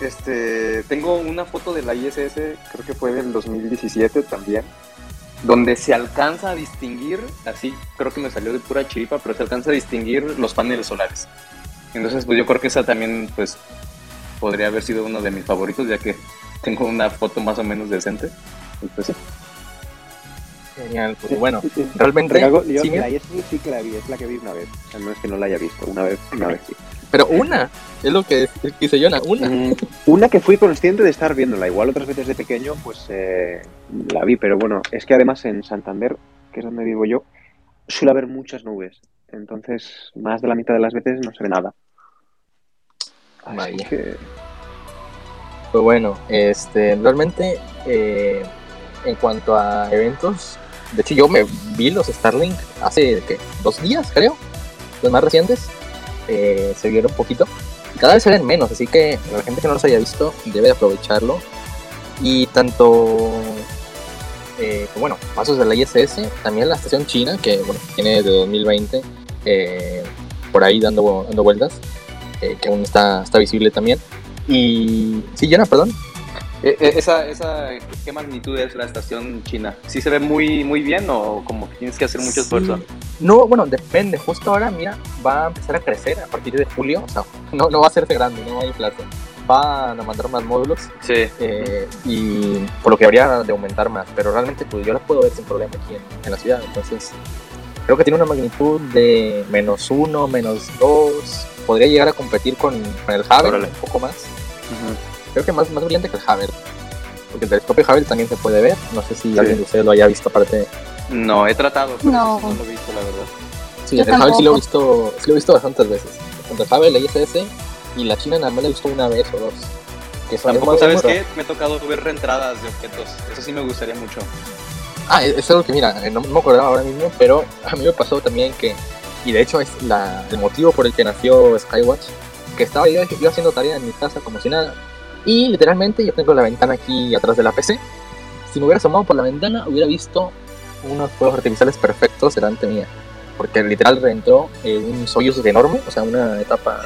Este, tengo una foto de la ISS, creo que fue del 2017 también, donde se alcanza a distinguir, así creo que me salió de pura chiripa, pero se alcanza a distinguir los paneles solares. Entonces, pues yo creo que esa también, pues, podría haber sido uno de mis favoritos, ya que tengo una foto más o menos decente. Pues. Genial, pues bueno, realmente. Yo, sí, la ISS sí que la vi, es la que vi una vez. O sea, no es que no la haya visto, una vez, una vez sí. Pero una, es lo que dice Jonah, una. Mm, una que fui consciente de estar viéndola. Igual otras veces de pequeño, pues eh, la vi, pero bueno, es que además en Santander, que es donde vivo yo, suele haber muchas nubes. Entonces, más de la mitad de las veces no se ve nada. Así Vaya. que. Pues bueno, este, realmente, eh, en cuanto a eventos, de hecho yo me vi los Starlink hace, ¿qué? Dos días, creo, los más recientes, eh, se vieron un poquito. Cada vez se ven menos, así que la gente que no los haya visto debe de aprovecharlo. Y tanto, eh, bueno, pasos de la ISS, también la estación china, que bueno, tiene desde 2020 eh, por ahí dando, dando vueltas, que aún está, está visible también. Y sí, Jonah, perdón. Eh, eh, esa, esa, ¿Qué magnitud es la estación china? ¿Sí se ve muy, muy bien o como que tienes que hacer mucho Sí. esfuerzo? No, bueno, depende. Justo ahora, mira, va a empezar a crecer a partir de julio. O sea, no, no va a hacerse grande, no va a inflarse. Van a mandar más módulos Sí. eh, y por lo que habría de aumentar más. Pero realmente, pues yo la puedo ver sin problema aquí en, en la ciudad. Entonces, creo que tiene una magnitud de menos uno, menos dos. Podría llegar a competir con, con el Hubble Órale. un poco más. Creo que más, más brillante que el Hubble. Porque el telescopio Hubble también se puede ver. No sé si Sí. alguien de ustedes lo haya visto aparte. No, he tratado, pero No. no. lo he visto, la verdad. Sí, Yo el Hubble sí lo, he tampoco. visto, sí lo he visto bastantes veces. Tanto el Hubble, la ISS y la China nada más lo he visto una vez o dos. Que son Tampoco, muy ¿sabes qué? Me ha tocado ver reentradas de objetos. Eso sí me gustaría mucho. Ah, es algo que mira, no, me acordaba ahora mismo, pero a mí me pasó también que, y de hecho es la, el motivo por el que nació Skywatch, que estaba yo, yo haciendo tarea en mi casa como si nada, y literalmente yo tengo la ventana aquí atrás de la PC. Si me hubiera asomado por la ventana, hubiera visto unos fuegos artificiales perfectos delante mía. Porque literal reentró eh, un Soyuz enorme, o sea, una etapa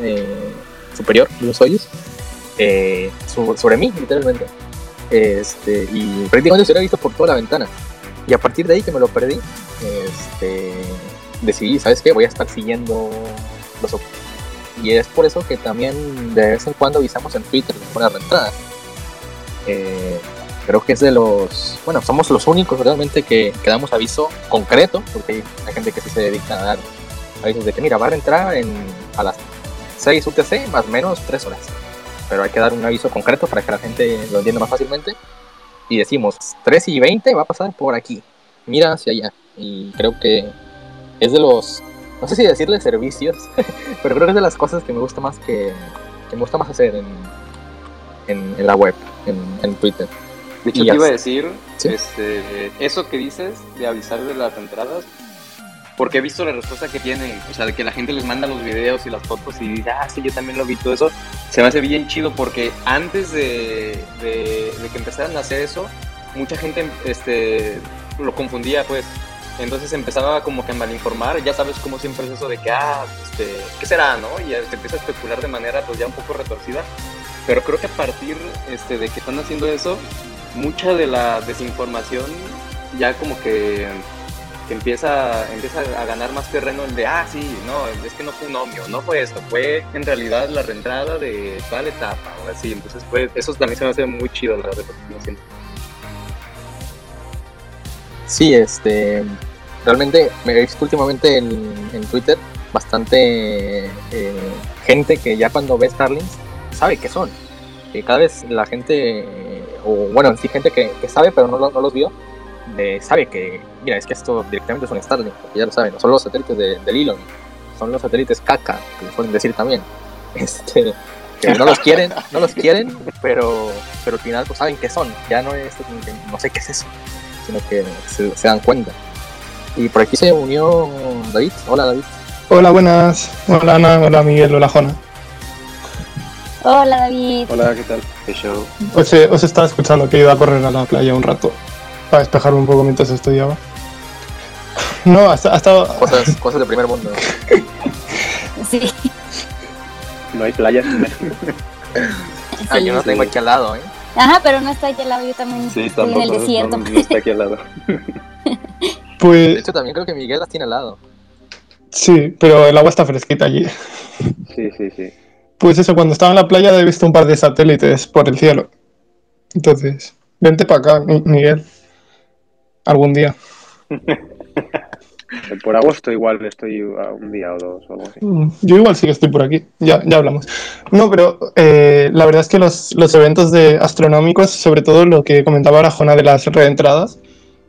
eh, superior de un Soyuz, eh, sobre, mí, literalmente. Este, y prácticamente se hubiera visto por toda la ventana. Y a partir de ahí que me lo perdí, este, decidí, ¿sabes qué? Voy a estar siguiendo los, y es por eso que también de vez en cuando avisamos en Twitter la reentrada. Eh, creo que es de los, bueno, somos los únicos realmente que, que, damos aviso concreto, porque hay gente que sí se dedica a dar avisos de que mira, va a entrar en, a las 6 UTC más o menos 3 horas. Pero hay que dar un aviso concreto para que la gente lo entienda más fácilmente. Y decimos, 3 y 20 va a pasar por aquí. Mira hacia allá. Y creo que es de los no sé si decirle servicios, pero creo que es de las cosas que me gusta más que, que me gusta más hacer en, en, la web, en, en, Twitter. De hecho, te iba a decir, este, eso que dices de avisar de las entradas, porque he visto la respuesta que tienen, o sea, de que la gente les manda los videos y las fotos y dice, ah, sí, yo también lo vi, todo eso, se me hace bien chido porque antes de, de, de que empezaran a hacer eso, mucha gente este, lo confundía, pues, entonces empezaba como que a malinformar, ya sabes cómo siempre es eso de que, ah, este, ¿qué será, no? Y se empieza a especular de manera pues ya un poco retorcida. Pero creo que a partir este, de que están haciendo eso, mucha de la desinformación ya como que, empieza, empieza a ganar más terreno el de, ah, sí, no, es que no fue un omio, no fue esto, fue en realidad la reentrada de tal etapa, o así. Entonces, pues, eso también se me hace muy chido, la verdad, Sí, este. Realmente me he visto últimamente en, Twitter bastante eh, gente que ya cuando ve Starlings sabe qué son. Que cada vez la gente, o bueno, sí, gente que, sabe pero no, no los vio, sabe que, mira, es que esto directamente es un Starlink, porque ya lo saben, son los satélites de, del Elon, son los satélites caca, que les pueden decir también. Este, que no los quieren, no los quieren, pero, pero al final pues saben qué son. Ya no es, no sé qué es eso sino que se, dan cuenta. Y por aquí se unió David. Hola David. Hola, buenas. Hola Ana, hola Miguel, hola Jona. Hola David. Hola, ¿qué tal? ¿Qué show? Os, os estaba escuchando que iba a correr a la playa un rato para despejarme un poco mientras estudiaba. No, hasta, hasta... Cosas, cosas de primer mundo. sí. No hay playas en ah, yo no tengo aquí al lado, ¿eh? Ajá, pero no está aquí al lado, yo también estoy en el desierto. No, está aquí al lado. pues... De hecho, también creo que Miguel las tiene al lado. Sí, pero el agua está fresquita allí. Sí, sí, sí. Pues eso, cuando estaba en la playa he visto un par de satélites por el cielo. Entonces, vente para acá, Miguel. Algún día. Por agosto igual estoy un día o dos o algo así. Mm, yo igual sí que estoy por aquí, ya, ya hablamos. No, pero eh, la verdad es que los, los, eventos de astronómicos, sobre todo lo que comentaba ahora Jona de las reentradas,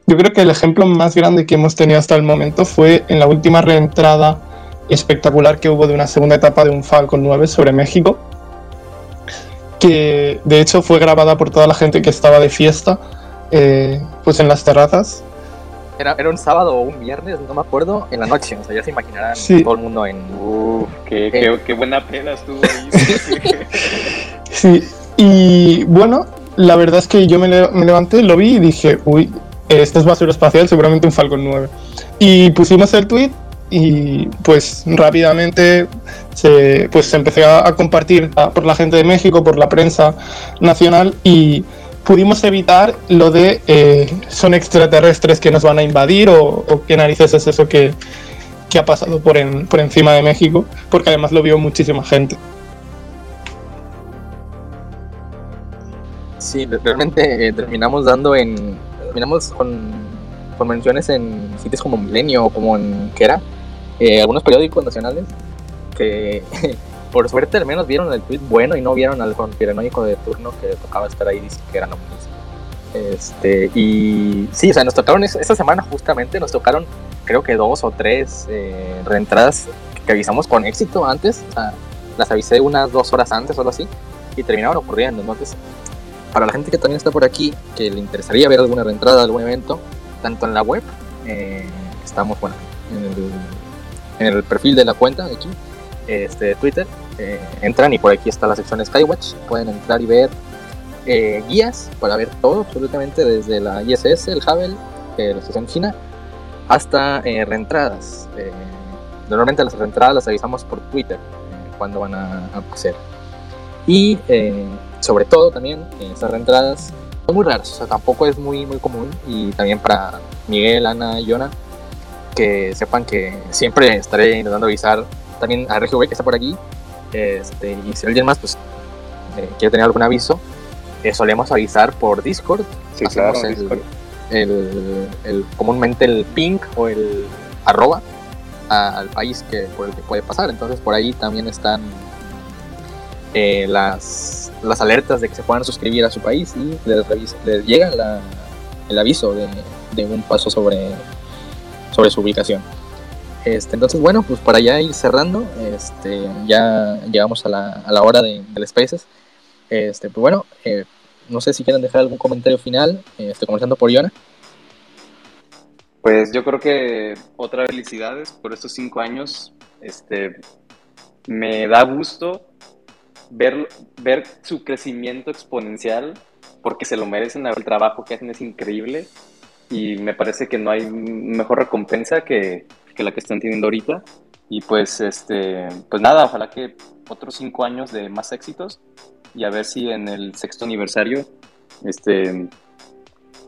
yo creo que el ejemplo más grande que hemos tenido hasta el momento fue en la última reentrada espectacular que hubo de una segunda etapa de un Falcon 9 sobre México, que de hecho fue grabada por toda la gente que estaba de fiesta, eh, pues en las terrazas era, era, un sábado o un viernes, no me acuerdo, en la noche. O sea, ya se imaginarán todo el mundo en. Uf, qué, qué, qué, buena pena estuvo ahí. sí, y bueno, la verdad es que yo me, me, levanté, lo vi y dije, uy, esto es basura espacial, seguramente un Falcon 9. Y pusimos el tweet y pues rápidamente se, pues, se empezó a compartir por la gente de México, por la prensa nacional y pudimos evitar lo de eh, son extraterrestres que nos van a invadir o, qué narices es eso que, ha pasado por, por encima de México, porque además lo vio muchísima gente. Sí, realmente eh, terminamos dando en. Terminamos con, con, menciones en sitios como Milenio o como en. ¿Qué era? Eh, algunos periódicos nacionales que por suerte al menos vieron el tweet bueno y no vieron al conspiranoico de turno que tocaba estar ahí que eran ovnis. Este, y sí, o sea, nos tocaron esta semana justamente, nos tocaron creo que dos o tres eh, reentradas que avisamos con éxito antes, o sea, las avisé unas dos horas antes o algo así, y terminaron ocurriendo. Entonces, para la gente que también está por aquí, que le interesaría ver alguna reentrada algún evento, tanto en la web, eh, estamos bueno, en el, perfil de la cuenta aquí, este, Twitter, eh, entran y por aquí está la sección Skywatch, pueden entrar y ver eh, guías para ver todo, absolutamente desde la ISS, el Hubble, la estación china, hasta reentradas. normalmente las reentradas las avisamos por Twitter cuando van a, a ser. Y sobre todo también esas reentradas son muy raras, o sea, tampoco es muy, muy común. Y también para Miguel, Ana y Jonah, que sepan que siempre estaré intentando avisar también a Regio B que está por aquí. Este, y si alguien más pues, eh, quiere tener algún aviso, eh, solemos avisar por Discord. Sí, claro, el, Discord. El, comúnmente el ping o el arroba al país que, por el que puede pasar. Entonces por ahí también están eh, las, las alertas de que se puedan suscribir a su país y les, les llega el aviso de, de, un paso sobre, sobre su ubicación. Este, entonces, bueno, pues para ya ir cerrando, este, ya llegamos a la, a la hora de, del Spaces. Este, pues bueno, eh, no sé si quieren dejar algún comentario final. Estoy comenzando por Yona. Pues yo creo que otra felicidades por estos cinco años. Este, me da gusto ver, ver su crecimiento exponencial, porque se lo merecen, el trabajo que hacen es increíble y me parece que no hay mejor recompensa que, que la que están teniendo ahorita. Y pues, este, pues nada, ojalá que otros cinco años de más éxitos y a ver si en el sexto aniversario este,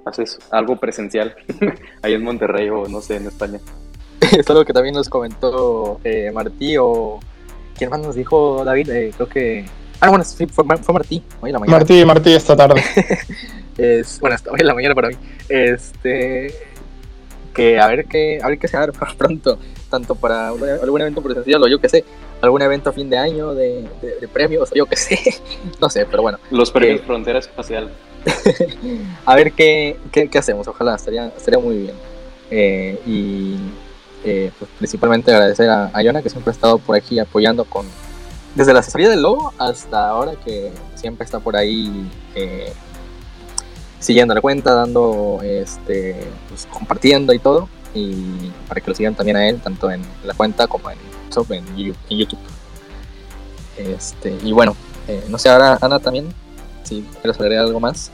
haces algo presencial ahí en Monterrey o no sé, en España. Es algo que también nos comentó eh, Martí o ¿Quién más nos dijo David? Eh, creo que. Ah, bueno, sí, fue, Martí, hoy en la mañana. Martí, Martí, esta tarde. es, bueno, hoy en la mañana para mí. Este. Que a ver qué, a ver qué se abre pronto, tanto para algún evento presencial o yo qué sé, algún evento a fin de año de, de, premios o yo qué sé, no sé, pero bueno. Los premios eh, Frontera Espacial. a ver qué, qué, qué, hacemos, ojalá, estaría, estaría muy bien. Eh, y eh, pues, principalmente agradecer a, a Yona que siempre ha estado por aquí apoyando con desde la asesoría del logo hasta ahora que siempre está por ahí eh, siguiendo la cuenta, dando, este, pues, compartiendo y todo y para que lo sigan también a él tanto en la cuenta como en, en YouTube. Este, y bueno, eh, no sé ahora Ana también si quieres agregar algo más.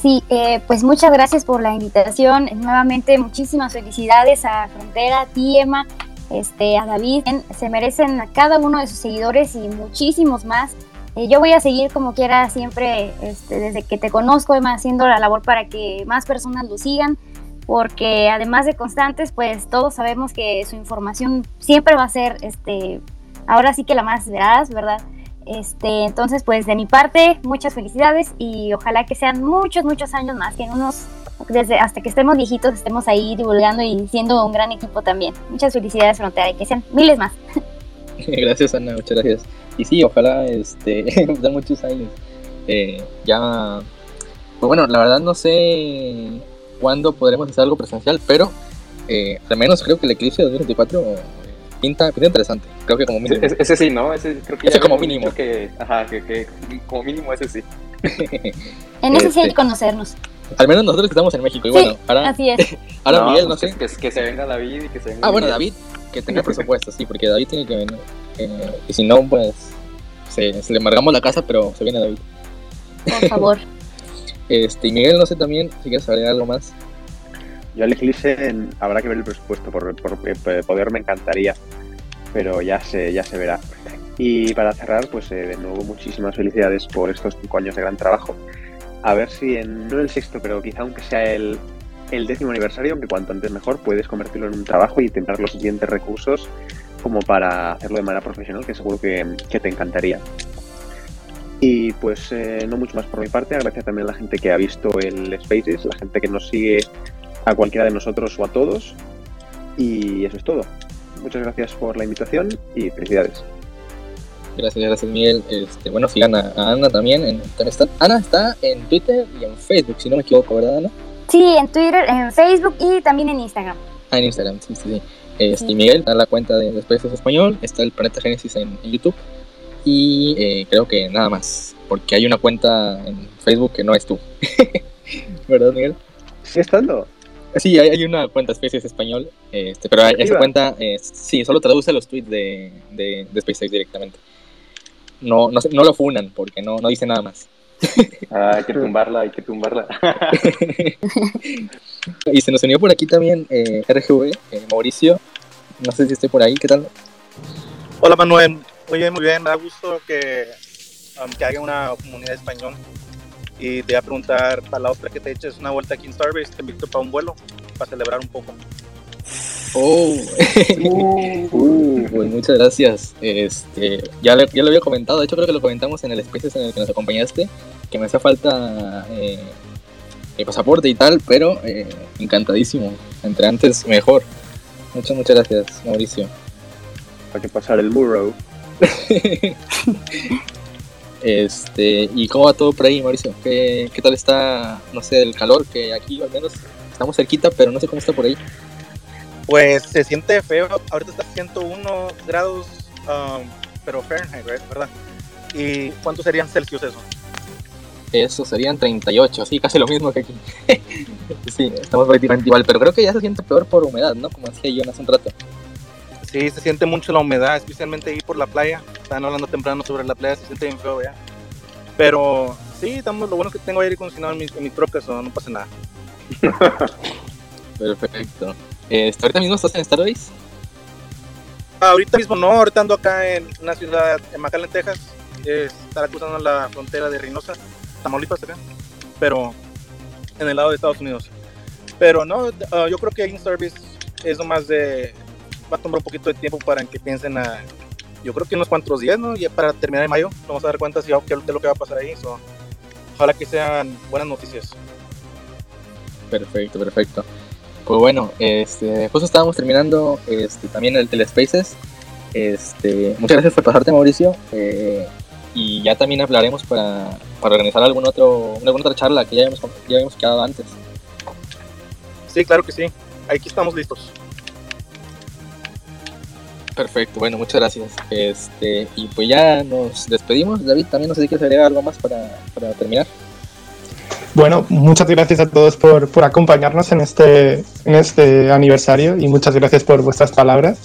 Sí, eh, pues muchas gracias por la invitación. Nuevamente, muchísimas felicidades a Frontera, a ti, Emma, este, a David. Se merecen a cada uno de sus seguidores y muchísimos más. Yo voy a seguir como quiera siempre, este, desde que te conozco, haciendo la labor para que más personas lo sigan, porque además de constantes, pues todos sabemos que su información siempre va a ser, este, ahora sí que la más veraz, ¿verdad? Este, entonces, pues de mi parte, muchas felicidades y ojalá que sean muchos, muchos años más, que unos, desde hasta que estemos viejitos, estemos ahí divulgando y siendo un gran equipo también. Muchas felicidades, Frontera, y que sean miles más. Gracias, Ana, muchas gracias. Y sí, ojalá este, dan muchos años. Eh, ya, pues bueno, la verdad no sé cuándo podremos hacer algo presencial, pero eh, al menos creo que el eclipse de 2024 pinta, pinta interesante. Creo que como mínimo. Ese, sí, ¿no? Ese creo que ese como mínimo. Que, ajá, que, que, como mínimo ese sí. en ese sí hay que este, conocernos. Al menos nosotros que estamos en México. Y bueno, ahora, así es. ahora Miguel, no pues sé. Que, que, se venga David y que se venga. Ah, bueno, David, que tenga presupuesto, sí, porque David tiene que venir. Eh, y si no, pues se, se, le amargamos la casa, pero se viene David. Por favor. este, y Miguel, no sé también si quieres agregar algo más. Yo al Eclipse habrá que ver el presupuesto, por, por, por poder me encantaría pero ya se, ya se verá. Y para cerrar, pues eh, de nuevo muchísimas felicidades por estos cinco años de gran trabajo. A ver si en, no el sexto, pero quizá aunque sea el, el décimo aniversario, aunque cuanto antes mejor, puedes convertirlo en un trabajo y tener los siguientes recursos como para hacerlo de manera profesional, que seguro que, que te encantaría. Y pues eh, no mucho más por mi parte, gracias también a la gente que ha visto el Spaces, la gente que nos sigue a cualquiera de nosotros o a todos. Y eso es todo muchas gracias por la invitación y felicidades. Gracias, gracias Miguel. Este, bueno, sigan a, Ana también. Ana está en Twitter y en Facebook, si no me equivoco, ¿verdad Ana? Sí, en Twitter, en Facebook y también en Instagram. Ah, en Instagram, sí, sí, sí. Este, Miguel, está la cuenta de Después Español, está el Planeta Génesis en, YouTube. y eh, creo que nada más, porque hay una cuenta en Facebook que no es tú. ¿Verdad, Miguel? ¿Sí estando? Sí, hay, hay una cuenta Especies Español, este, pero esa cuenta, eh, sí, solo traduce los tweets de, de, de SpaceX directamente. No, no, no lo funan porque no, no dice nada más. Ah, hay que tumbarla, hay que tumbarla. Y se nos unió por aquí también eh, RGV, eh, Mauricio. No sé si estoy por ahí, ¿qué tal? Hola Manuel, muy bien, muy bien, me da gusto que, um, que haya una comunidad español y te voy a preguntar para la otra que te eches una vuelta aquí en Starbase, te invito para un vuelo, para celebrar un poco. Oh, Uh, pues muchas gracias. Este, ya, le- ya lo había comentado, de hecho creo que lo comentamos en el Spaces en el que nos acompañaste, que me hacía falta eh, el pasaporte y tal, pero eh, encantadísimo. Entre antes mejor. Muchas, muchas gracias, Mauricio. hay que pasar el burrow. Este, ¿y cómo va todo por ahí, Mauricio? ¿Qué, qué tal está, no sé, el calor? Que aquí al menos estamos cerquita, pero no sé cómo está por ahí. Pues se siente feo, ahorita está 101 grados, um, pero Fahrenheit? ¿verdad? ¿Y cuántos serían Celsius eso? Eso serían 38, sí, casi lo mismo que aquí. sí, estamos prácticamente igual, pero creo que ya se siente peor por humedad, ¿no? Como decía yo hace un rato. Sí, se siente mucho la humedad, especialmente ahí por la playa. Estaban hablando temprano sobre la playa, se siente bien feo ya. Pero sí, estamos, lo bueno es que tengo aire acondicionado en mi, en mi troca, eso no pasa nada. Perfecto. Este, ¿Ahorita mismo estás en Starbase? Ah, ahorita mismo no, ahorita ando acá en una ciudad en McAllen, Texas. Eh, estará cruzando la frontera de Reynosa, Tamaulipas acá, pero en el lado de Estados Unidos. Pero no, ah, yo creo que en Service es nomás de. Va a tomar un poquito de tiempo para que piensen a. Yo creo que unos cuantos días, ¿no? Ya para terminar en mayo, vamos a dar cuenta si, qué es lo que va a pasar ahí. so, ojalá que sean buenas noticias. Perfecto, perfecto. Pues bueno, este, justo estábamos terminando este, también el Telespaces. Este, muchas gracias por pasarte, Mauricio. eh, y ya también hablaremos para, para organizar algún otro, alguna otra charla que ya habíamos, ya habíamos quedado antes. Sí, claro que sí. Aquí estamos listos. Perfecto, bueno, muchas gracias. Este, y pues ya nos despedimos. David, también no sé si quieres agregar algo más para, para terminar. Bueno, muchas gracias a todos por, por acompañarnos en este, en este aniversario y muchas gracias por vuestras palabras.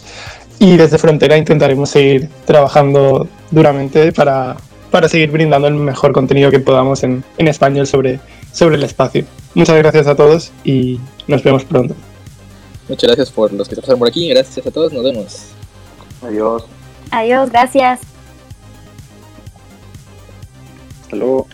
Y desde Frontera intentaremos seguir trabajando duramente para, para seguir brindando el mejor contenido que podamos en, en español sobre, sobre el espacio. Muchas gracias a todos y nos vemos pronto. Muchas gracias por los que se pasaron por aquí. Gracias a todos. Nos vemos. Adiós. Adiós, gracias. Hasta luego.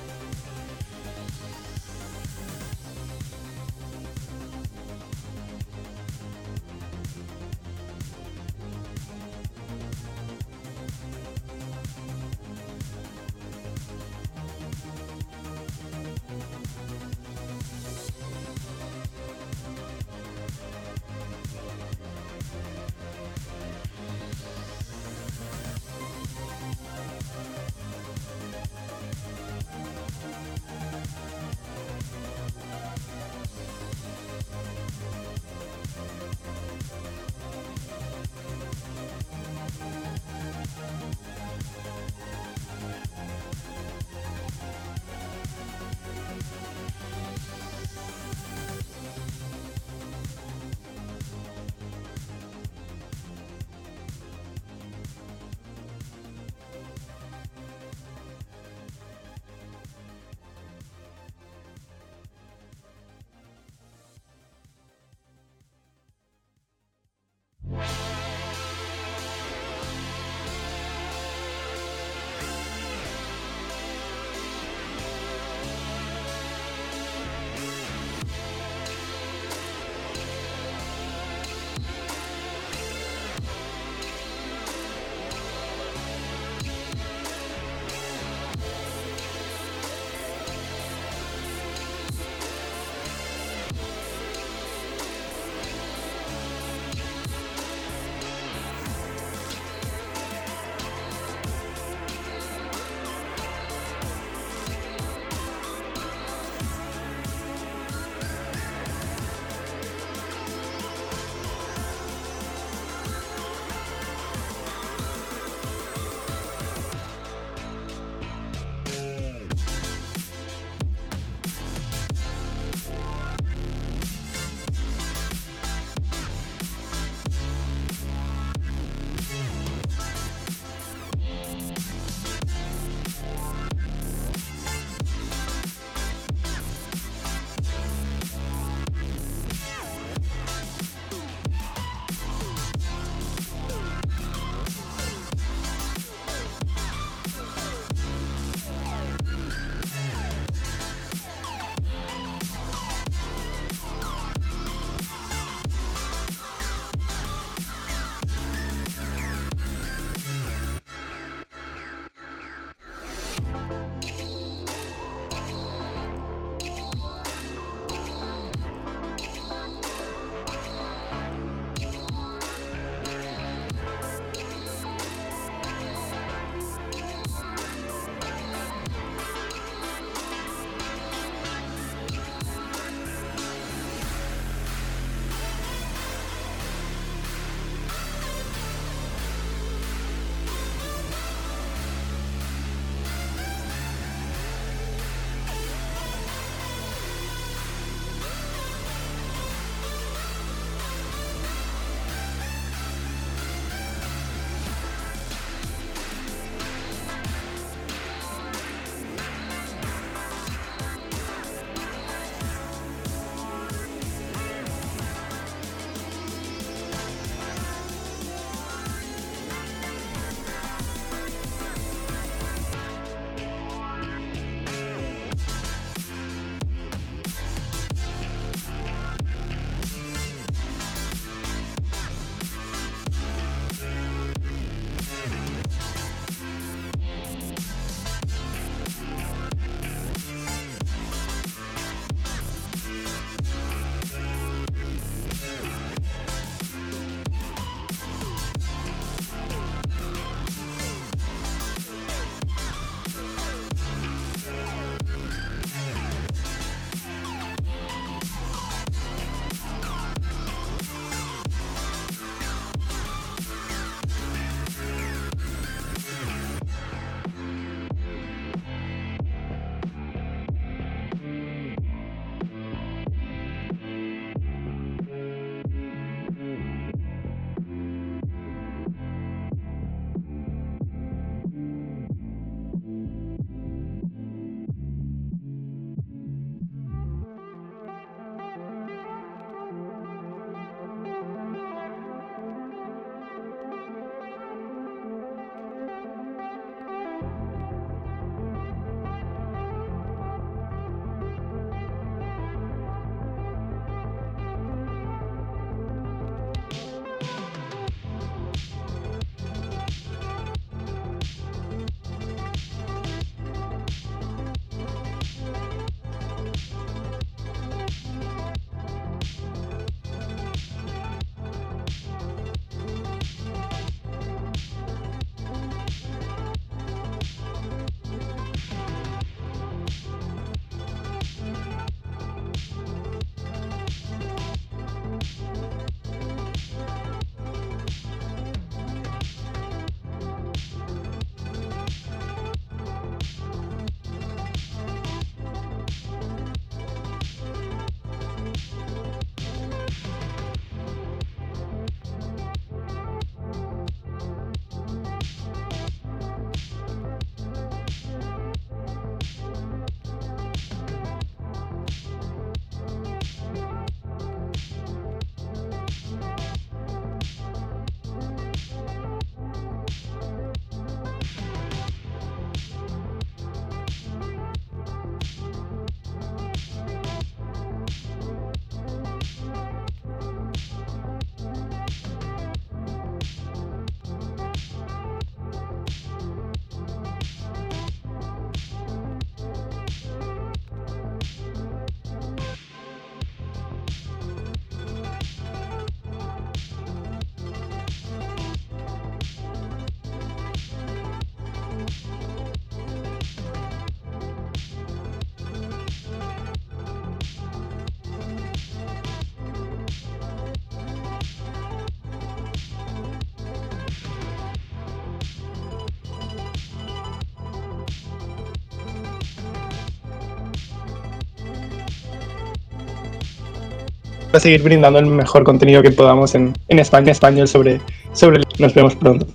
A seguir brindando el mejor contenido que podamos en, en España, español sobre, sobre. Nos vemos pronto.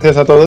Gracias a todos.